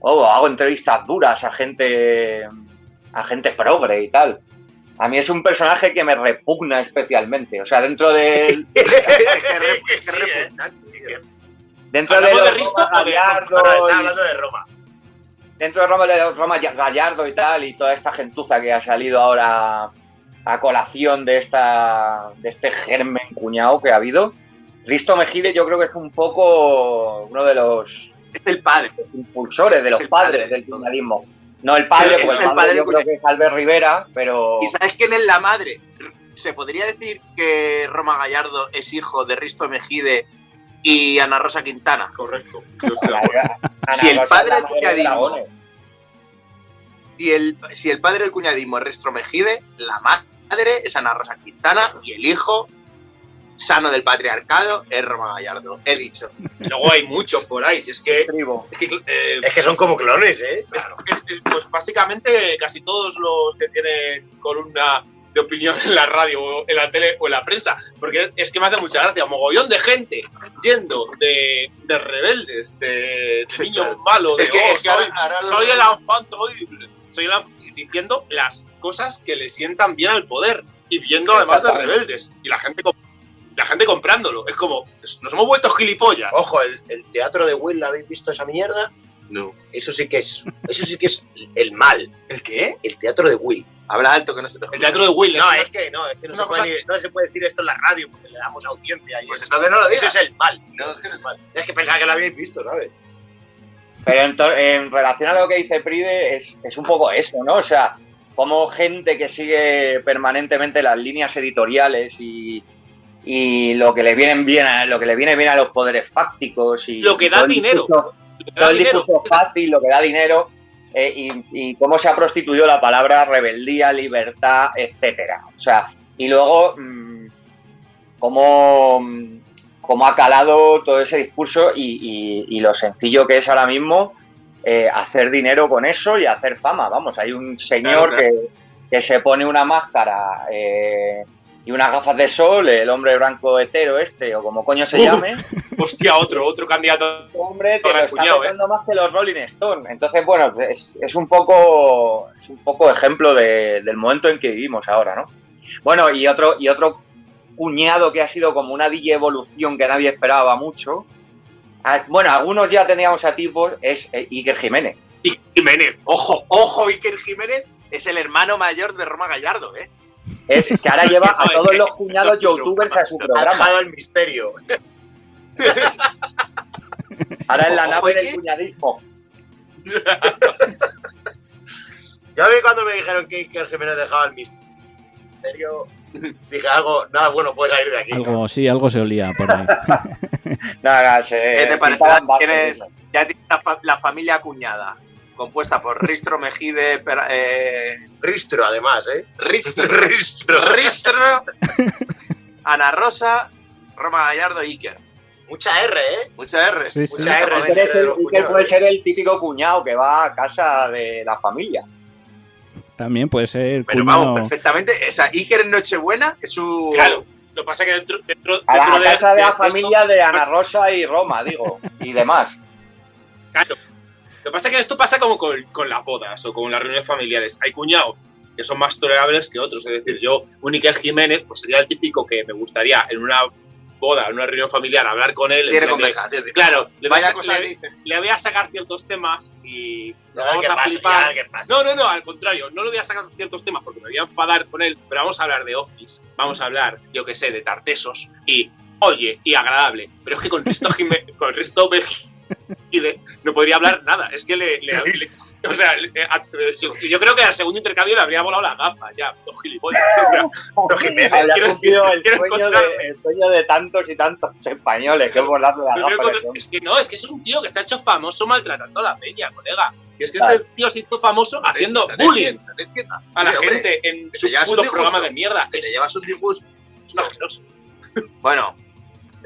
oh, hago entrevistas duras a gente, a gente progre y tal. A mí es un personaje que me repugna especialmente. O sea, dentro (laughs) (laughs) que re- es Sí, repugnante. Dentro de ¿Hablamos los de Risto Roma de- Gallardo está hablando de Roma. dentro de Roma, de Roma Gallardo y tal, y toda esta gentuza que ha salido ahora a colación de esta de este germen cuñado que ha habido, Risto Mejide yo creo que es un poco uno de los Es el padre. impulsores, de Es los el padres padre. del cuñadismo. No el padre, porque el el padre yo creo que es Albert Rivera, pero ¿Y sabes quién es la madre? ¿Se podría decir que Roma Gallardo es hijo de Risto Mejide y Ana Rosa Quintana? Correcto. (laughs) Si el padre del cuñadismo. Si el, si el padre del cuñadismo es Risto Mejide, la madre es Ana Rosa Quintana y el hijo sano del patriarcado es Roma Gallardo. He dicho. Luego hay muchos por ahí. Si es que. Tribo. Es que, eh, Es que son como clones, ¿eh? es que, pues básicamente casi todos los que tienen columna de opinión en la radio, o en la tele o en la prensa, porque es que me hace mucha gracia, mogollón de gente yendo de, de rebeldes, de, de niño malo, de Es que- "Oh, es que soy, ahora- ahora lo- soy el enfant terrible", soy el diciendo las cosas que le sientan bien al poder y viendo además de rebeldes y la gente la gente comprándolo, es como nos hemos vuelto gilipollas. Ojo, el, el teatro de Will, ¿habéis visto esa mierda? No. Eso sí que es, eso sí que es el mal. ¿El qué? El teatro de Will. Habla alto que no se te El teatro de Will. No, es es que no, es que no, se puede, ni- no se puede decir esto en la radio porque le damos audiencia y Pues eso. entonces no lo Eso digas. es el mal. No, es que no es mal. Es que pensaba que lo habíais visto, ¿sabes? Pero en, en relación a lo que dice Pride, es, es un poco eso, ¿no? O sea, como gente que sigue permanentemente las líneas editoriales y, y lo que le vienen bien a, lo que le viene bien a los poderes fácticos y Lo que da todo dinero. discurso- todo el discurso fácil, lo que da dinero eh, y, y cómo se ha prostituido la palabra rebeldía, libertad, etcétera. O sea, y luego mm, cómo, mm, cómo ha calado todo ese discurso y, y- y lo sencillo que es ahora mismo eh, hacer dinero con eso y hacer fama. Vamos, hay un señor Claro, Que, que se pone una máscara eh, y unas gafas de sol, el hombre blanco hetero este, o como coño se Uh. llame, (laughs) Hostia, otro, otro candidato. hombre te lo está cuñado, petando más que los Rolling Stones. Entonces, bueno, es, es un poco es un poco ejemplo de- del momento en que vivimos ahora, ¿no? Bueno, y otro, y otro cuñado que ha sido como una DJ evolución que nadie esperaba mucho. Ah, Bueno, algunos ya teníamos a tipos, es eh, Iker Jiménez. Y Jiménez. Ojo, ojo, Iker Jiménez es el hermano mayor de Roma Gallardo, ¿eh? Es que ahora lleva a (laughs) todos los cuñados youtubers a su Ha programa. dejado el misterio. (laughs) Ahora es la nave del cuñadismo. Yo a mí cuando me dijeron que Iker Jiménez dejaba el misterio, dije algo, nada bueno puede salir de aquí. Algo, sí, algo se olía por ahí. (laughs) Nada, se ¿Qué te bases ¿Tienes, ya tiene la, fa- la familia cuñada, compuesta por Ristro Mejide, per- eh, Ristro, además, ¿eh? Ristro, (laughs) Ristro. Ristro, Ana Rosa, Roma Gallardo y Iker. Mucha R, ¿eh? Mucha R. Sí, sí. Mucha R. Iker es el- Iker puede ser el típico cuñado que va a casa de la familia. También puede ser Pero cuñado. vamos, perfectamente. O sea, Iker en Nochebuena es su. Claro. Lo que pasa es que dentro, dentro, A la dentro casa de la esto- familia de Ana Rosa y Roma, digo, y demás. Claro. Lo que pasa es que esto pasa como con, con las bodas o con las reuniones familiares. Hay cuñados que son más tolerables que otros. Es decir, yo, un Iker Jiménez, pues sería el típico que me gustaría en una boda, en una reunión familiar, hablar con él. en Tiene plan de-. Claro, le voy, a, cosa le- voy a sacar ciertos temas y Ya, vamos ¿qué a pasa? flipar. Ya, ¿qué pasa? No, no, no, al contrario, no le voy a sacar ciertos temas porque me voy a enfadar con él, pero vamos a hablar de Office, vamos a hablar, yo que sé, de Tartesos y, oye, y agradable. Pero es que con Risto (laughs) Jiménez, con Risto Mejide no podría hablar nada, es que le. le- le- o sea, le- a- yo, yo creo que al segugo intercambio le habría volado la gafa, ya, (laughs) los gilipollas. O sea, los Jiménez, quiero decir, el quiero sueño, de, el sueño de tantos y tantos españoles que dado la gafa. Es que no, es que es un tío que se ha hecho famoso maltratando a la peña, colega. Y es que Claro. este tío se hizo famoso haciendo bullying a la hombre, gente en su te puto programa de mierda. Que te Es, llevas un disgusto. es un asqueroso. Bueno,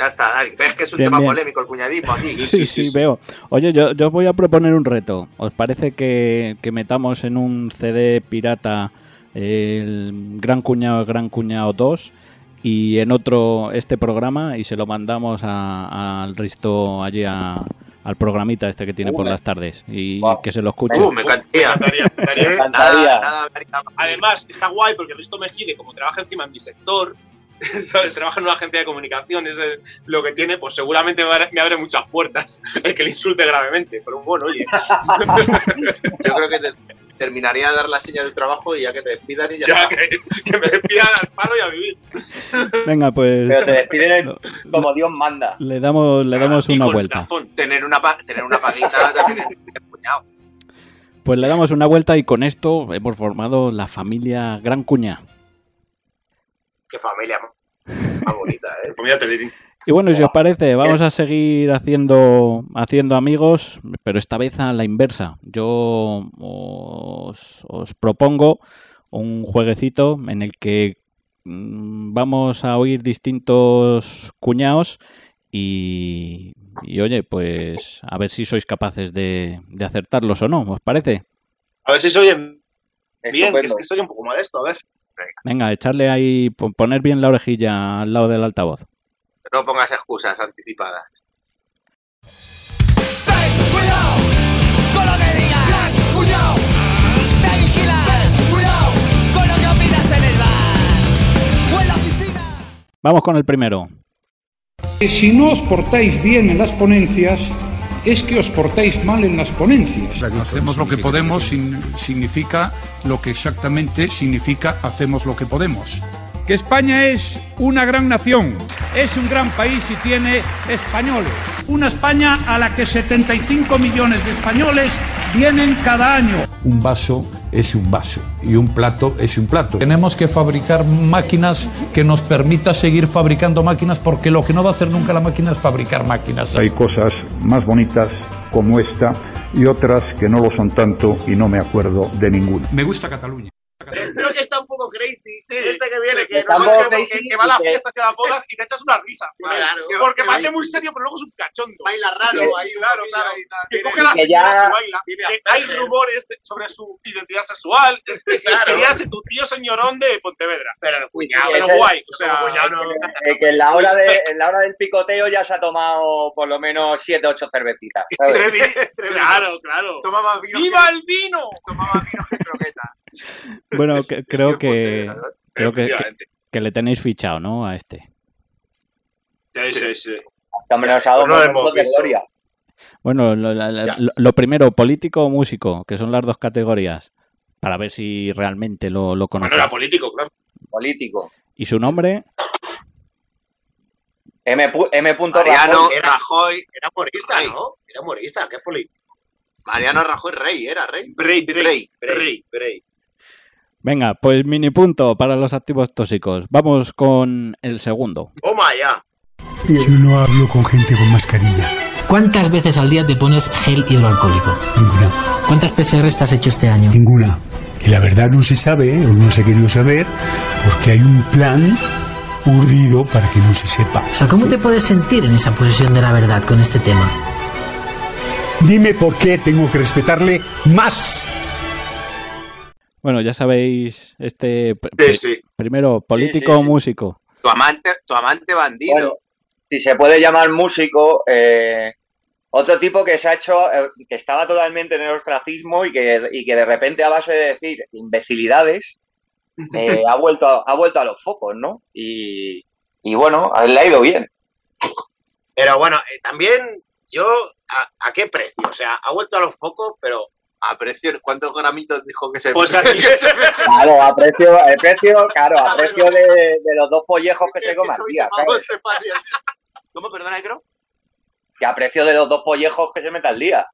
ya está, Dani. Ves que es un Bien, tema bien. polémico el cuñadismo aquí. (laughs) Sí, sí, veo. Oye, yo, yo os voy a proponer un reto. ¿Os parece que, que metamos en un CD pirata el Gran Cuñado, Gran Cuñado 2 y en otro este programa y se lo mandamos a- al Risto allí a- al programita este que tiene por las tardes y Wow. que se lo escuche? Uh, me encantaría. Me me. Me me Además, está guay porque Risto Mejide, como trabaja encima en mi sector, (laughs) ¿sabes? trabaja en una agencia de comunicación, es lo que tiene, pues seguramente me abre, muchas puertas (laughs) el que le insulte gravemente. Pero bueno, oye, (laughs) Yo creo que te terminaría de dar la señal del trabajo y ya que te despidan y ya, que, que me despidan al palo y a vivir. Venga, pues Pero te despiden el- como Dios manda. le damos, le damos una vuelta. razón. Tener una, tener una paguita también es cuñado. Pues le damos una vuelta y con esto hemos formado la familia Gran Cuña. Qué familia más bonita, ¿eh? (laughs) Pues mira. Y bueno, si os parece, vamos a seguir haciendo, haciendo amigos, pero esta vez a la inversa. Yo os, os propongo un jueguecito en el que mm, vamos a oír distintos cuñados y, y, oye, pues a ver si sois capaces de, de acertarlos o no, ¿os parece? A ver si se oyen bien, Estupendo. es que soy un poco modesto, a ver. Venga, echarle ahí, po- poner bien la orejilla al lado del altavoz. No pongas excusas anticipadas. Ten cuidado con lo que digas. Cuidado, te vigilas. Cuidado con lo que opinas en el bar o en la oficina. Vamos con el primero. Que si no os portáis bien en las ponencias, es que os portáis mal en las ponencias. Hacemos lo que podemos significa lo que exactamente significa hacemos lo que podemos. Que España es una gran nación, es un gran país y tiene españoles. Una España a la que 75 millones de españoles vienen cada año. Un vaso es un vaso y un plato es un plato. Tenemos que fabricar máquinas que nos permita seguir fabricando máquinas porque lo que no va a hacer nunca la máquina es fabricar máquinas. Hay cosas más bonitas como esta y otras que no lo son tanto y no me acuerdo de ninguna. Me gusta Cataluña. Creo que está un poco crazy. Este que viene, que, no que- crazy que va a las que- fiestas y a las bodas y te echas una risa. Claro. porque Que parece baila- muy serio, pero luego es un cachondo. Baila raro, Que- ahí claro, claro. Que coge las que ya- y baila. Que hay rumores sobre su identidad sexual. Que sería ese tu tío señorón de Pontevedra. Pero guay. O sea, que en la, hora de, en la hora del picoteo ya se ha tomado por lo menos 7 8 cervecitas. ¿sabes? (laughs) claro, claro. Toma más vino. ¡Viva el vino! que, toma más vino que croqueta. (laughs) Bueno, que- creo que, creo que, que, que le tenéis fichado, ¿no? A este. Sí, sí, sí. Dado Pues no hemos de visto. gloria. Bueno, lo, la- la- Ya. lo- lo primero, político o músico, que son las dos categorías, para ver si realmente lo, lo Bueno, conocéis. era político, claro. Político. ¿Y su nombre? M. M. Mariano Rajoy. Rajoy. Era humorista, Rey. ¿no? Era humorista, ¿qué político? Mariano Rajoy Rey, era Rey. Rey, Rey, Rey. Rey. Venga, pues mini punto para los activos tóxicos. Vamos con el segundo. Toma ya. Yo no hablo con gente con mascarilla. ¿Cuántas veces al día te pones gel hidroalcohólico? Ninguna. ¿Cuántas PCR has hecho este año? Ninguna. Y la verdad no se sabe, ¿eh? o no se ha querido saber, porque hay un plan urdido para que no se sepa. O sea, ¿cómo te puedes sentir en esa posesión de la verdad con este tema? Dime por qué tengo que respetarle más. Bueno, ya sabéis, este pr- Sí, sí. primero político sí, o sí. músico. Tu amante, tu amante bandido. Bueno, si se puede llamar músico, eh, otro tipo que se ha hecho, eh, que estaba totalmente en el ostracismo y que, y que de repente a base de decir imbecilidades, (laughs) eh, ha, vuelto a, ha vuelto a los focos, ¿no? Y, y bueno, a él le ha ido bien. Pero bueno, eh, también yo, ¿a, a qué precio? O sea, ha vuelto a los focos, pero A precio, ¿cuántos gramitos dijo que se Pues (laughs) aquí- Claro, a precio, claro, a (laughs) precio de, de los dos pollejos que se come al día, ¿sabes? ¿Cómo, perdona, Necro? Que a precio de los dos pollejos que se mete al día.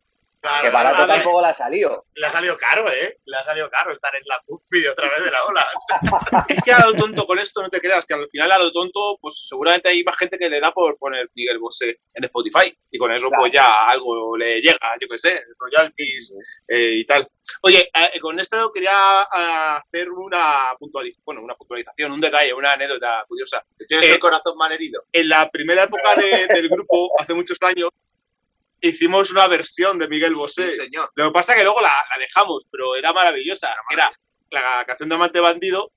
Claro, que barato vale. tampoco le ha salido. Le ha salido caro, ¿eh? Le ha salido caro estar en la cúspide otra vez de la ola. (laughs) es que a lo tonto con esto no te creas, que al final a lo tonto, pues seguramente hay más gente que le da por poner Miguel Bosé en Spotify. Y con eso, pues ya algo le llega, yo qué sé, royalties eh, y tal. Oye, eh, con esto quería ah, hacer una puntualización, bueno, una puntualización, un detalle, una anécdota curiosa. Tienes Eh, el corazón mal herido. en la primera época de- del grupo, hace muchos años, hicimos una versión de Miguel Bosé. Sí, señor. Lo que pasa es que luego la, la dejamos, pero era maravillosa. Era la canción de Amante Bandido,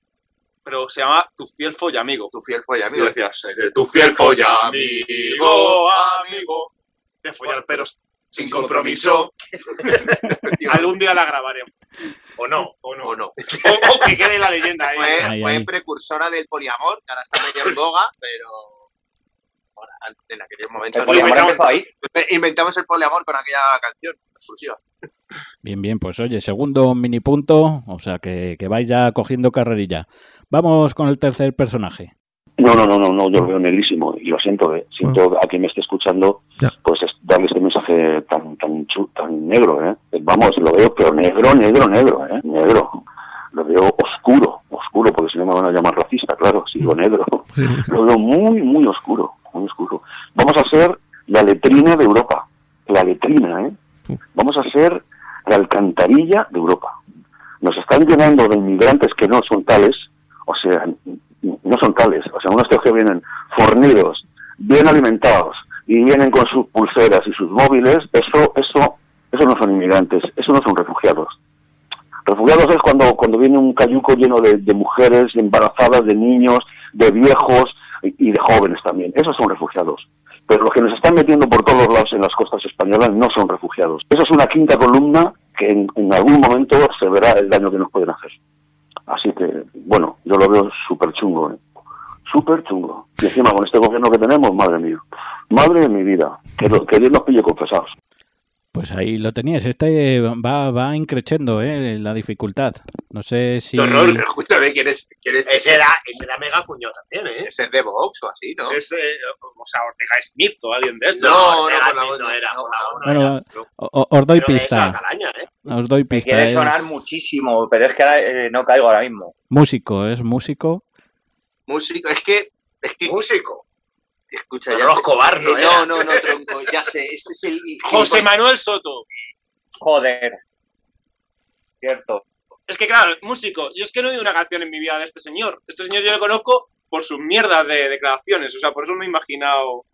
pero se llama Tu fiel follamigo. Tu fiel folla, Y amigo. decías, "Seré tu fiel follamigo, amigo, de follar pero sin compromiso. (laughs) Algún día la grabaremos. O no, o no. O no. O, o que quede la leyenda ahí. Fue, precursora del poliamor, que ahora está medio en boga, pero en aquel momento El poliamor inventamos, empezó ahí. (laughs) inventamos el poliamor con aquella canción exclusiva. Bien, bien, pues oye, segundo mini punto, o sea que, que vais ya cogiendo carrerilla. Vamos con el tercer personaje. No, no, no, no, no, yo lo veo negrísimo y lo siento, eh. siento a quien me esté escuchando, pues es darle este mensaje tan tan chu- tan negro, ¿eh? Vamos, lo veo, pero negro, negro, negro, ¿eh? Negro. Lo veo oscuro, oscuro, porque si no me van a llamar racista, claro, si digo negro. (laughs) Lo veo muy, muy oscuro, muy oscuro. Vamos a ser la letrina de Europa, la letrina, ¿eh? Vamos a ser la alcantarilla de Europa. Nos están llenando de inmigrantes que no son tales, o sea, no son tales, o sea, unos que vienen fornidos, bien alimentados y vienen con sus pulseras y sus móviles, eso, eso, eso no son inmigrantes, eso no son refugiados. Refugiados es cuando, cuando viene un cayuco lleno de, de mujeres embarazadas, de niños, de viejos y de jóvenes también. Esos son refugiados. Pero los que nos están metiendo por todos lados en las costas españolas no son refugiados. Eso es una quinta columna que en, algún momento se verá el daño que nos pueden hacer. Así que, bueno, yo lo veo súper chungo, ¿eh? Súper chungo. Y encima con este gobierno que tenemos, madre mía. Madre de mi vida. Que, que Dios nos pille confesados. Pues ahí lo teníais, este va, va increciendo ¿eh? la dificultad. No sé si... No, no, escúchame, ¿quién es? quién es Ese era, ese era mega cuñado también, ¿eh? Ese es de Vox o así, ¿no? Ese, o sea, Ortega Smith o alguien de estos. No, no, con la no no. era, con la no Bueno, era. o- o- os doy pista. calaña, ¿eh? Os doy pista. quiere Es sonar muchísimo, pero es que ahora, eh, no caigo ahora mismo. músico, es músico. Músico, es que. Es que Músico. Escucha, ya. Rosco sé- Bar, ¿no eh, no, no, no, tronco, ya sé. Este es el. José Manuel Soto. Joder. Cierto. Es que claro, músico. Yo es que no he oído una canción en mi vida de este señor. Este señor yo lo conozco por sus mierdas de declaraciones. O sea, por eso me he imaginado.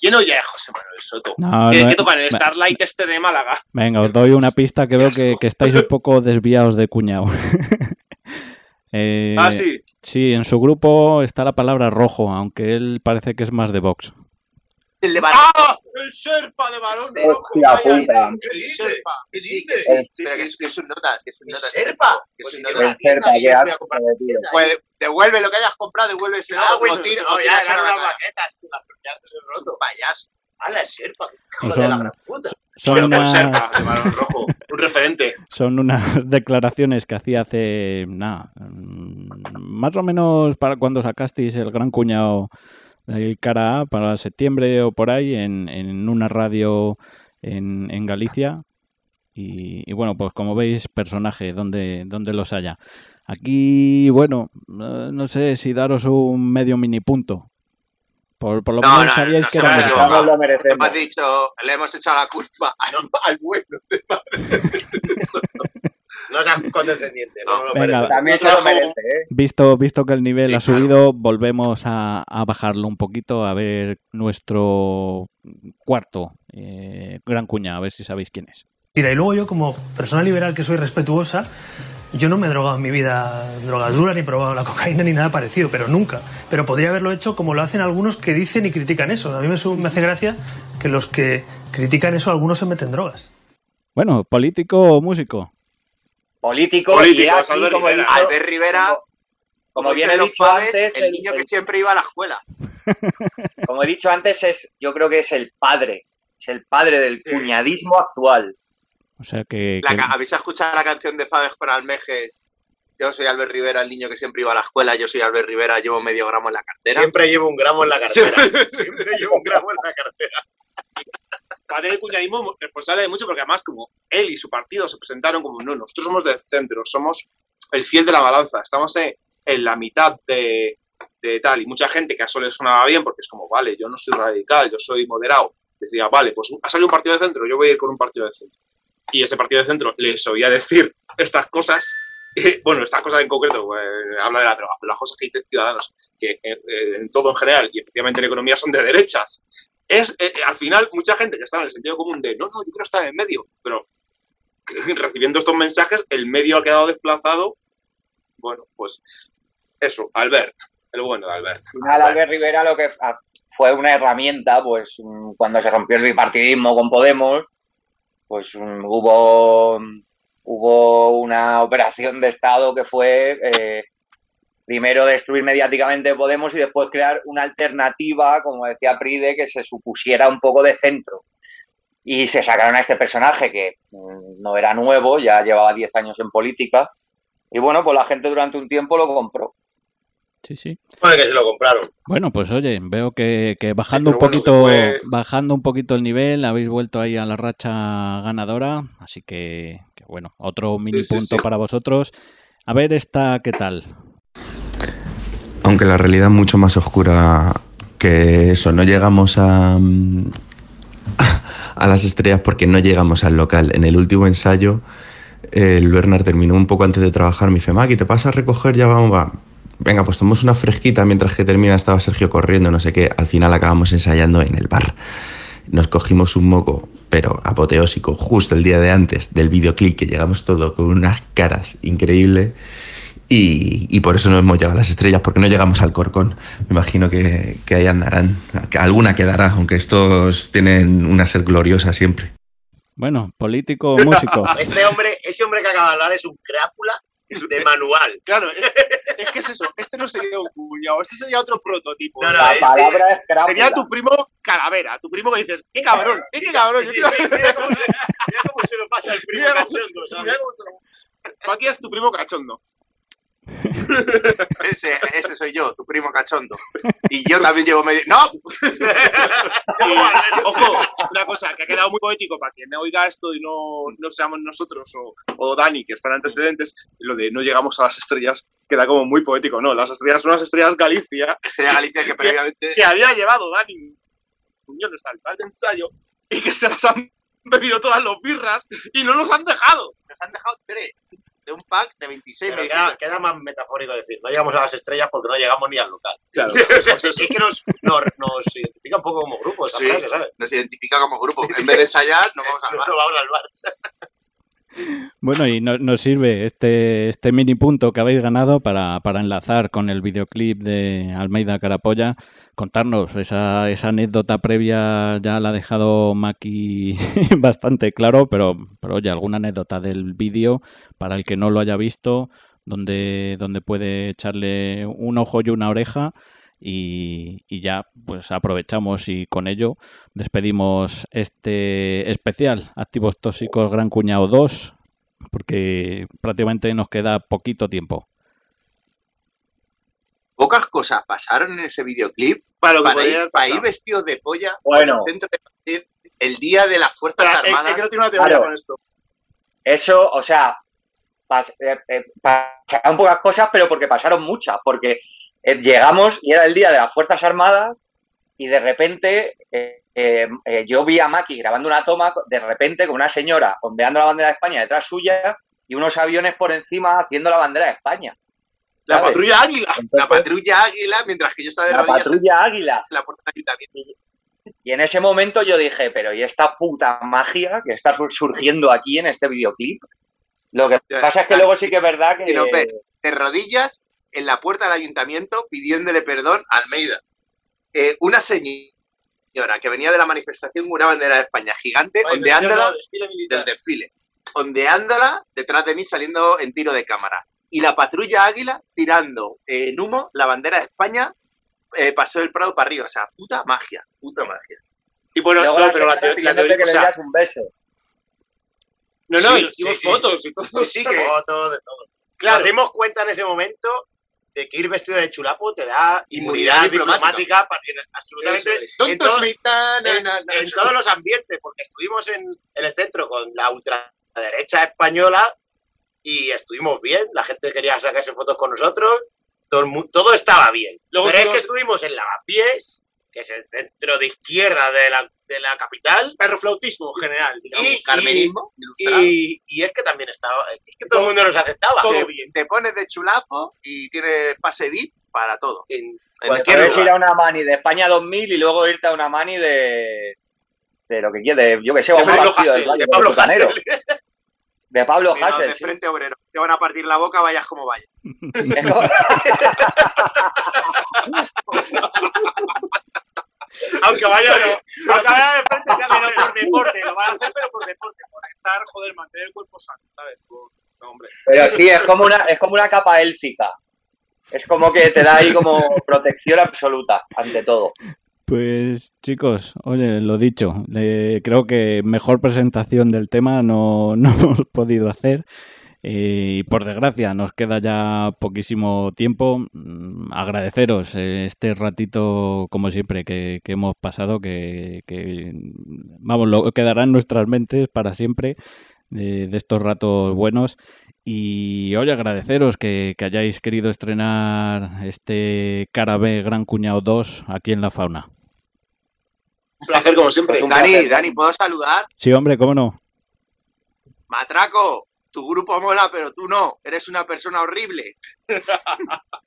¿Quién oye a José Manuel Soto? No, ¿Qué, no, qué tocan? El Starlight este de Málaga. Venga, os doy una pista que veo que, que estáis un poco desviados de cuñado. (laughs) Eh, Ah, sí. Sí, en su grupo está la palabra rojo, aunque él parece que es más de Vox. El de ¡Ah! El Sherpa de Rojo. Hostia Ay, ay, puta. ay, El Sherpa. Que El- sí, que es, que es un notas, que es un notas. Serpa? Que es Pues un notas. El cerca, qué asco, tío. Pues devuelve lo que hayas comprado, devuelve ese Ah, bueno, o tira- no, ya eran a la unas baquetas. Del roto. Payaso. ¡Hala, el Sherpa! No Joder, la gran puta. Son Pero con una- Sherpa de Barón Rojo. Un referente. Son unas (laughs) declaraciones que hacía hace, nada, mm, más o menos para cuando sacasteis el gran cuñado el cara A, para septiembre o por ahí, en, en una radio en, en Galicia. Y, y bueno, pues como veis, personaje, donde, donde los haya. Aquí, bueno, eh, no sé si daros un medio mini punto. Por, por lo No, menos no, sabíais no que era me equivocado. lo merecemos. Hemos dicho, le hemos echado la culpa (laughs) al, al bueno. No seas condescendiente. No, lo Venga. merece. También se lo merece, ¿eh? Visto, visto que el nivel Sí, ha subido, volvemos a, a bajarlo un poquito, a ver nuestro cuarto eh, gran cuña, a ver si sabéis quién es. Mira, y luego yo como persona liberal que soy respetuosa, yo no me he drogado en mi vida drogadura, ni he probado la cocaína, ni nada parecido, pero nunca. Pero podría haberlo hecho como lo hacen algunos que dicen y critican eso. A mí me, hace gracia que los que critican eso, algunos se meten drogas. Bueno, político o músico. Político, Político, y aquí, Albert como Rivera. dicho- Albert Rivera, como, como bien he dicho padres, antes, el el- niño el- que siempre iba a la escuela. (laughs) como he dicho antes, es, yo creo que es el padre, es el padre del cuñadismo actual. O sea que... La que- ca- ¿Habéis escuchado la canción de Fabes con Almejes? Yo soy Albert Rivera, el niño que siempre iba a la escuela. Yo soy Albert Rivera, llevo medio gramo en la cartera. Siempre llevo un gramo en la cartera. (laughs) Siempre llevo un gramo en la cartera. Padre del cuñadismo responsable de mucho porque además como él y su partido se presentaron como no, nosotros somos del centro, somos el fiel de la balanza, estamos en, en la mitad de, de tal y mucha gente que a eso le sonaba bien porque es como, vale, yo no soy radical, yo soy moderado, decía, vale, pues ha salido un partido de centro, yo voy a ir con un partido de centro. Y ese partido de centro les oía decir estas cosas, eh, bueno, estas cosas en concreto, eh, habla de la droga, pero las cosas que dicen ciudadanos, que eh, en todo en general y especialmente en economía son de derechas, es eh, eh, al final mucha gente que está en el sentido común de no, no, yo quiero estar en el medio, pero (laughs) recibiendo estos mensajes, el medio ha quedado desplazado. Bueno, pues eso, Albert, el bueno de Albert. Al final, Albert Rivera lo que ah, fue una herramienta, pues mm, cuando se rompió el bipartidismo con Podemos, pues mm, hubo, hubo una operación de Estado que fue eh, primero destruir mediáticamente Podemos y después crear una alternativa, como decía Pride, que se supusiera un poco de centro. Y se sacaron a este personaje que mm, no era nuevo, ya llevaba 10 años en política. Y bueno, pues la gente durante un tiempo lo compró. Sí, sí. Que se lo compraron. Bueno, pues oye, veo que, que bajando Sí, un bueno, poquito, después- bajando un poquito el nivel, habéis vuelto ahí a la racha ganadora, así que, que bueno, otro mini sí, punto sí. para vosotros. A ver esta, ¿qué tal? Aunque la realidad es mucho más oscura que eso, no llegamos a, a las estrellas porque no llegamos al local. En el último ensayo, el Bernard terminó un poco antes de trabajar, me dice, Maki, ¿te pasa a recoger? Ya vamos, va. Venga, pues tomamos una fresquita mientras que termina, estaba Sergio corriendo, no sé qué. Al final acabamos ensayando en el bar. Nos cogimos un moco, pero apoteósico, justo el día de antes del videoclip, que llegamos todo con unas caras increíbles. Y, y por eso no hemos llegado a las estrellas, porque no llegamos al Corcón. Me imagino que, que ahí andarán. Que Alguna quedará, aunque estos tienen una ser gloriosa siempre. Bueno, político o músico. (laughs) Este hombre, ese hombre que acaba de hablar es un crápula de manual. Claro, es, es que es eso. Este no sería un cuñado, este sería otro prototipo. No, no, La este- palabra es crápula. Sería tu primo calavera, tu primo que dices, qué cabrón, eh, qué cabrón. yo quiero- Mira cómo se lo pasa el primo cómo- cachondo, ¿sabes? mira cómo es tu primo cachondo. (laughs) Ese, ese soy yo, tu primo cachondo. Y yo también llevo medio. ¡No! (laughs) Y, ojo, una cosa que ha quedado muy poético para quien oiga esto y no, no seamos nosotros o, o Dani, que están antecedentes, lo de no llegamos a las estrellas queda como muy poético. No, las estrellas son las estrellas Galicia. Estrella Galicia que (laughs) previamente. que había llevado Dani Muñoz al tal de ensayo y que se las han bebido todas las birras y no nos han dejado. Nos han dejado tres de un pack de 26 Pero medidas. queda, queda más metafórico decir, no llegamos a las estrellas porque no llegamos ni al local. Claro. O sea, es que nos, nos, nos identifica un poco como grupo esa Sí, frase, ¿sabes? nos identifica como grupo. En vez de ensayar, nos vamos al No bar. vamos al bar. Bueno, y no- nos sirve este, este mini punto que habéis ganado para, para enlazar con el videoclip de Almeida Carapolla. Contarnos esa, esa anécdota previa, ya la ha dejado Maki (laughs) bastante claro, pero, pero oye, alguna anécdota del vídeo para el que no lo haya visto, donde, donde puede echarle un ojo y una oreja. Y, y ya pues aprovechamos y con ello despedimos este especial Activos Tóxicos Gran Cuñado 2 porque prácticamente nos queda poquito tiempo. Pocas cosas pasaron en ese videoclip Para lo que para, podía ir, para ir vestidos de polla Bueno. al centro de Madrid el día de las Fuerzas Armadas. es que no tiene una teoría Claro. con esto. Eso, o sea, pas- eh, eh, pasaron pocas cosas, pero porque pasaron muchas, porque llegamos y era el día de las Fuerzas Armadas y de repente eh, eh, eh, yo vi a Maki grabando una toma, de repente con una señora ondeando la bandera de España detrás suya y unos aviones por encima haciendo la bandera de España. La patrulla águila. la patrulla águila, mientras que yo estaba de La rodillas patrulla águila. la puerta del ayuntamiento. Y en ese momento yo dije, pero ¿y esta puta magia que está sur- surgiendo aquí en este videoclip? Lo que pasa es que luego sí que es verdad que... Y lo ves de rodillas en la puerta del ayuntamiento pidiéndole perdón a Almeida. Eh, una señora que venía de la manifestación con una bandera de España gigante, Vale, ondeándola desfile del desfile, ondeándola detrás de mí saliendo en tiro de cámara. Y la patrulla águila tirando eh, en humo la bandera de España, eh, pasó el Prado para arriba. O sea, puta magia, puta magia. Y bueno, Luego no, la pero la, teoría, que o le sea, dieras un beso. no, no, Sí, y nos sí, sí. fotos y todo. Sí, sí, que Fotos, de todo. Claro. Nos dimos cuenta en ese momento de que ir vestido de chulapo te da Inmunidad inmunidad diplomática. para en- absolutamente es. en, todo- en- en todos los ambientes, porque estuvimos en, en el centro con la ultraderecha española y estuvimos bien, la gente quería sacarse fotos con nosotros, todo, todo estaba bien. Luego Pero es que estuvimos en Lavapiés, que es el centro de izquierda de la, de la capital, Perroflautismo general, digamos. y, carmenismo, y, y es que también estaba, es que todo el mundo nos aceptaba. todo te, bien. te pones de chulapo y tienes pase VIP para todo. En Puedes ir a una mani de España 2000 y luego irte a una mani de... De lo que quieres, yo que sé, a De un Pablo del Valle de Pablo. (laughs) De Mira, Hassel, de sí. frente obrero. Te van a partir la boca, vayas como vayas. (laughs) (laughs) Es como- Aunque vaya, no. Aunque vaya de frente, sea pero por deporte. Lo van a hacer, pero por deporte. Por estar, joder, mantener el cuerpo sano, ¿sabes? Por- No, hombre. Pero sí, es como una, es como una capa élfica. Es como que te da ahí como protección absoluta ante todo. Pues chicos, oye, lo dicho, le- creo que mejor presentación del tema no, (laughs) no hemos podido hacer. Eh, y por desgracia nos queda ya poquísimo tiempo. Mm, Agradeceros eh, este ratito, como siempre, que, que hemos pasado, que, que, vamos, lo quedará en nuestras mentes para siempre de, de estos ratos buenos. Y oye, agradeceros que, que hayáis querido estrenar este Cara B Gran Cuñado 2 aquí en La Fauna. Un placer, como siempre. Pues un Dani, placer. Dani, ¿puedo saludar? Sí, hombre, cómo no. Matraco, tu grupo mola, pero tú no. Eres una persona horrible.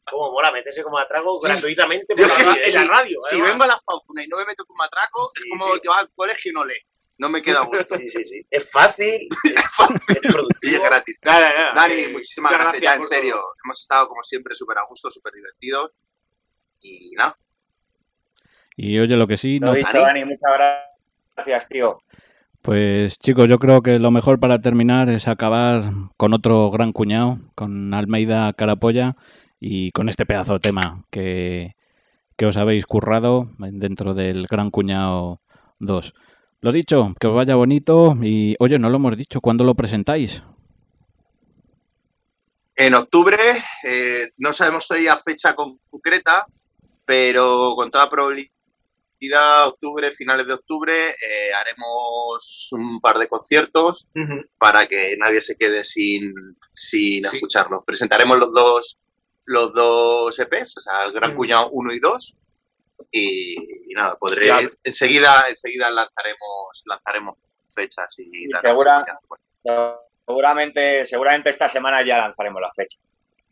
Como mola meterse como atraco Sí. gratuitamente por es la, que en la si- radio. Si además. vengo a la fauna y no me meto con matraco, Sí, es como sí. que va al colegio y no lee. No me queda gusto. Sí, sí, sí. Es fácil, es, (laughs) es Y es gratis. Nada, nada. Dani, Eh, muchísimas gracias, ya, en serio. todo. Hemos estado, como siempre, súper a gusto, súper divertidos. Y nada, Y oye, lo que sí, Lo no. Dani, muchas gracias, tío. Pues chicos, yo creo que lo mejor para terminar es acabar con otro gran cuñado, con Almeida Carapolla y con este pedazo de tema que, que os habéis currado dentro del Gran Cuñado 2. Lo dicho, que os vaya bonito y oye, no lo hemos dicho, ¿cuándo lo presentáis? En octubre, eh, no sabemos todavía fecha concreta, pero con toda probabilidad, octubre, finales de octubre, eh, haremos un par de conciertos para que nadie se quede sin, sin Sí. escucharlos. Presentaremos los dos, los dos EPs, o sea, el Gran Mm. Cuñado 1 y 2. Y, y nada, podré, Ya. enseguida, enseguida lanzaremos, lanzaremos fechas y, Y segura-. Seguramente, seguramente esta semana ya lanzaremos la fecha.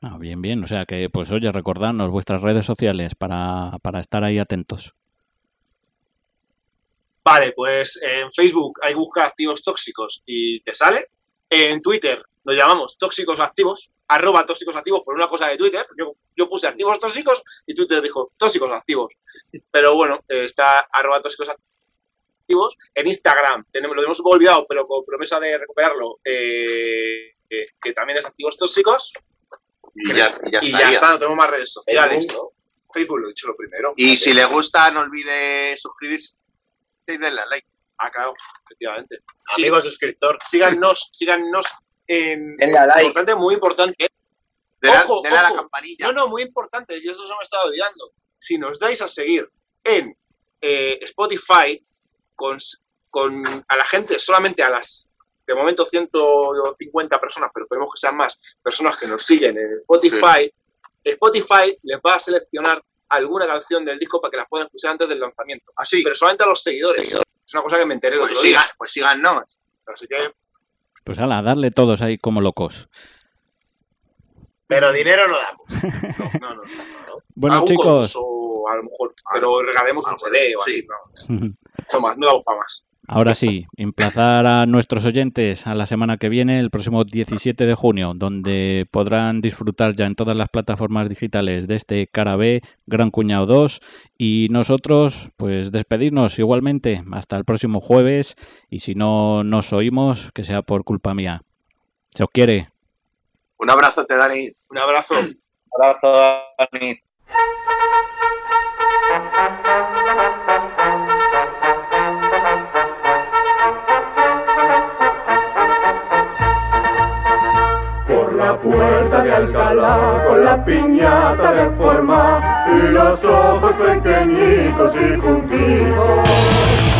Ah, bien, bien, o sea que pues oye, recordadnos vuestras redes sociales para, para estar ahí atentos. Vale, pues en Facebook hay busca activos tóxicos y te sale. En Twitter nos llamamos tóxicos activos, arroba tóxicos activos por una cosa de Twitter. Yo, yo puse activos tóxicos y Twitter dijo tóxicos activos. Pero bueno, está arroba tóxicos activos. En Instagram tenemos, lo hemos olvidado, pero con promesa de recuperarlo, eh, eh, que también es activos tóxicos. Y ya, ya y ya está, no tenemos más redes sociales. Facebook, ¿no? Facebook lo he dicho lo primero. Y si le gusta, no olvide suscribirse y darle a like. Ah, claro, efectivamente. Sí, Amigo suscriptor. síganos, síganos en Denle a like. importante, muy importante. Ojo, a la ojo. campanilla. No, no, muy importante, y eso se me ha estado olvidando. Si nos dais a seguir en eh, Spotify con, con a la gente, solamente a las de momento 150 personas, pero esperemos que sean más personas que nos siguen en Spotify, Spotify les va a seleccionar alguna canción del disco para que las puedan escuchar antes del lanzamiento. Así, pero solamente a los seguidores. Es una cosa que me enteré el Pues otro día. sigan, pues síganos. Así que, Pues ala, darle todos ahí como locos. Pero dinero no damos. (laughs) no, no, no. no. Bueno, Algún chicos. concurso, a lo mejor, pero regalemos un CD o así. No, no más, no damos para más. Ahora sí, emplazar a nuestros oyentes a la semana que viene, el próximo 17 de junio, donde podrán disfrutar ya en todas las plataformas digitales de este Cara B, Gran Cuñado 2, y nosotros, pues despedirnos igualmente hasta el próximo jueves, y si no nos oímos, que sea por culpa mía. Se os quiere. Un abrazo, te Dani. Un abrazo. Un abrazo, Dani. La puerta de Alcalá, con la piñata de forma y los ojos pequeñitos y juntitos.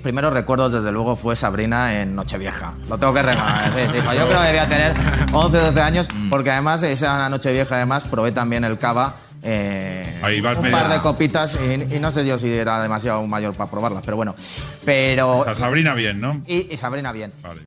Primeros recuerdos, desde luego, fue Sabrina en Nochevieja. Lo tengo que regalar. Sí, sí, pues yo creo que debía tener 11, 12 años, porque además, esa Nochevieja, además, probé también el cava. eh, Ahí vas un media- par de copitas y, y no sé yo si era demasiado mayor para probarlas, pero bueno. Pero. O sea, Sabrina bien, ¿no? Y, y Sabrina bien. Vale.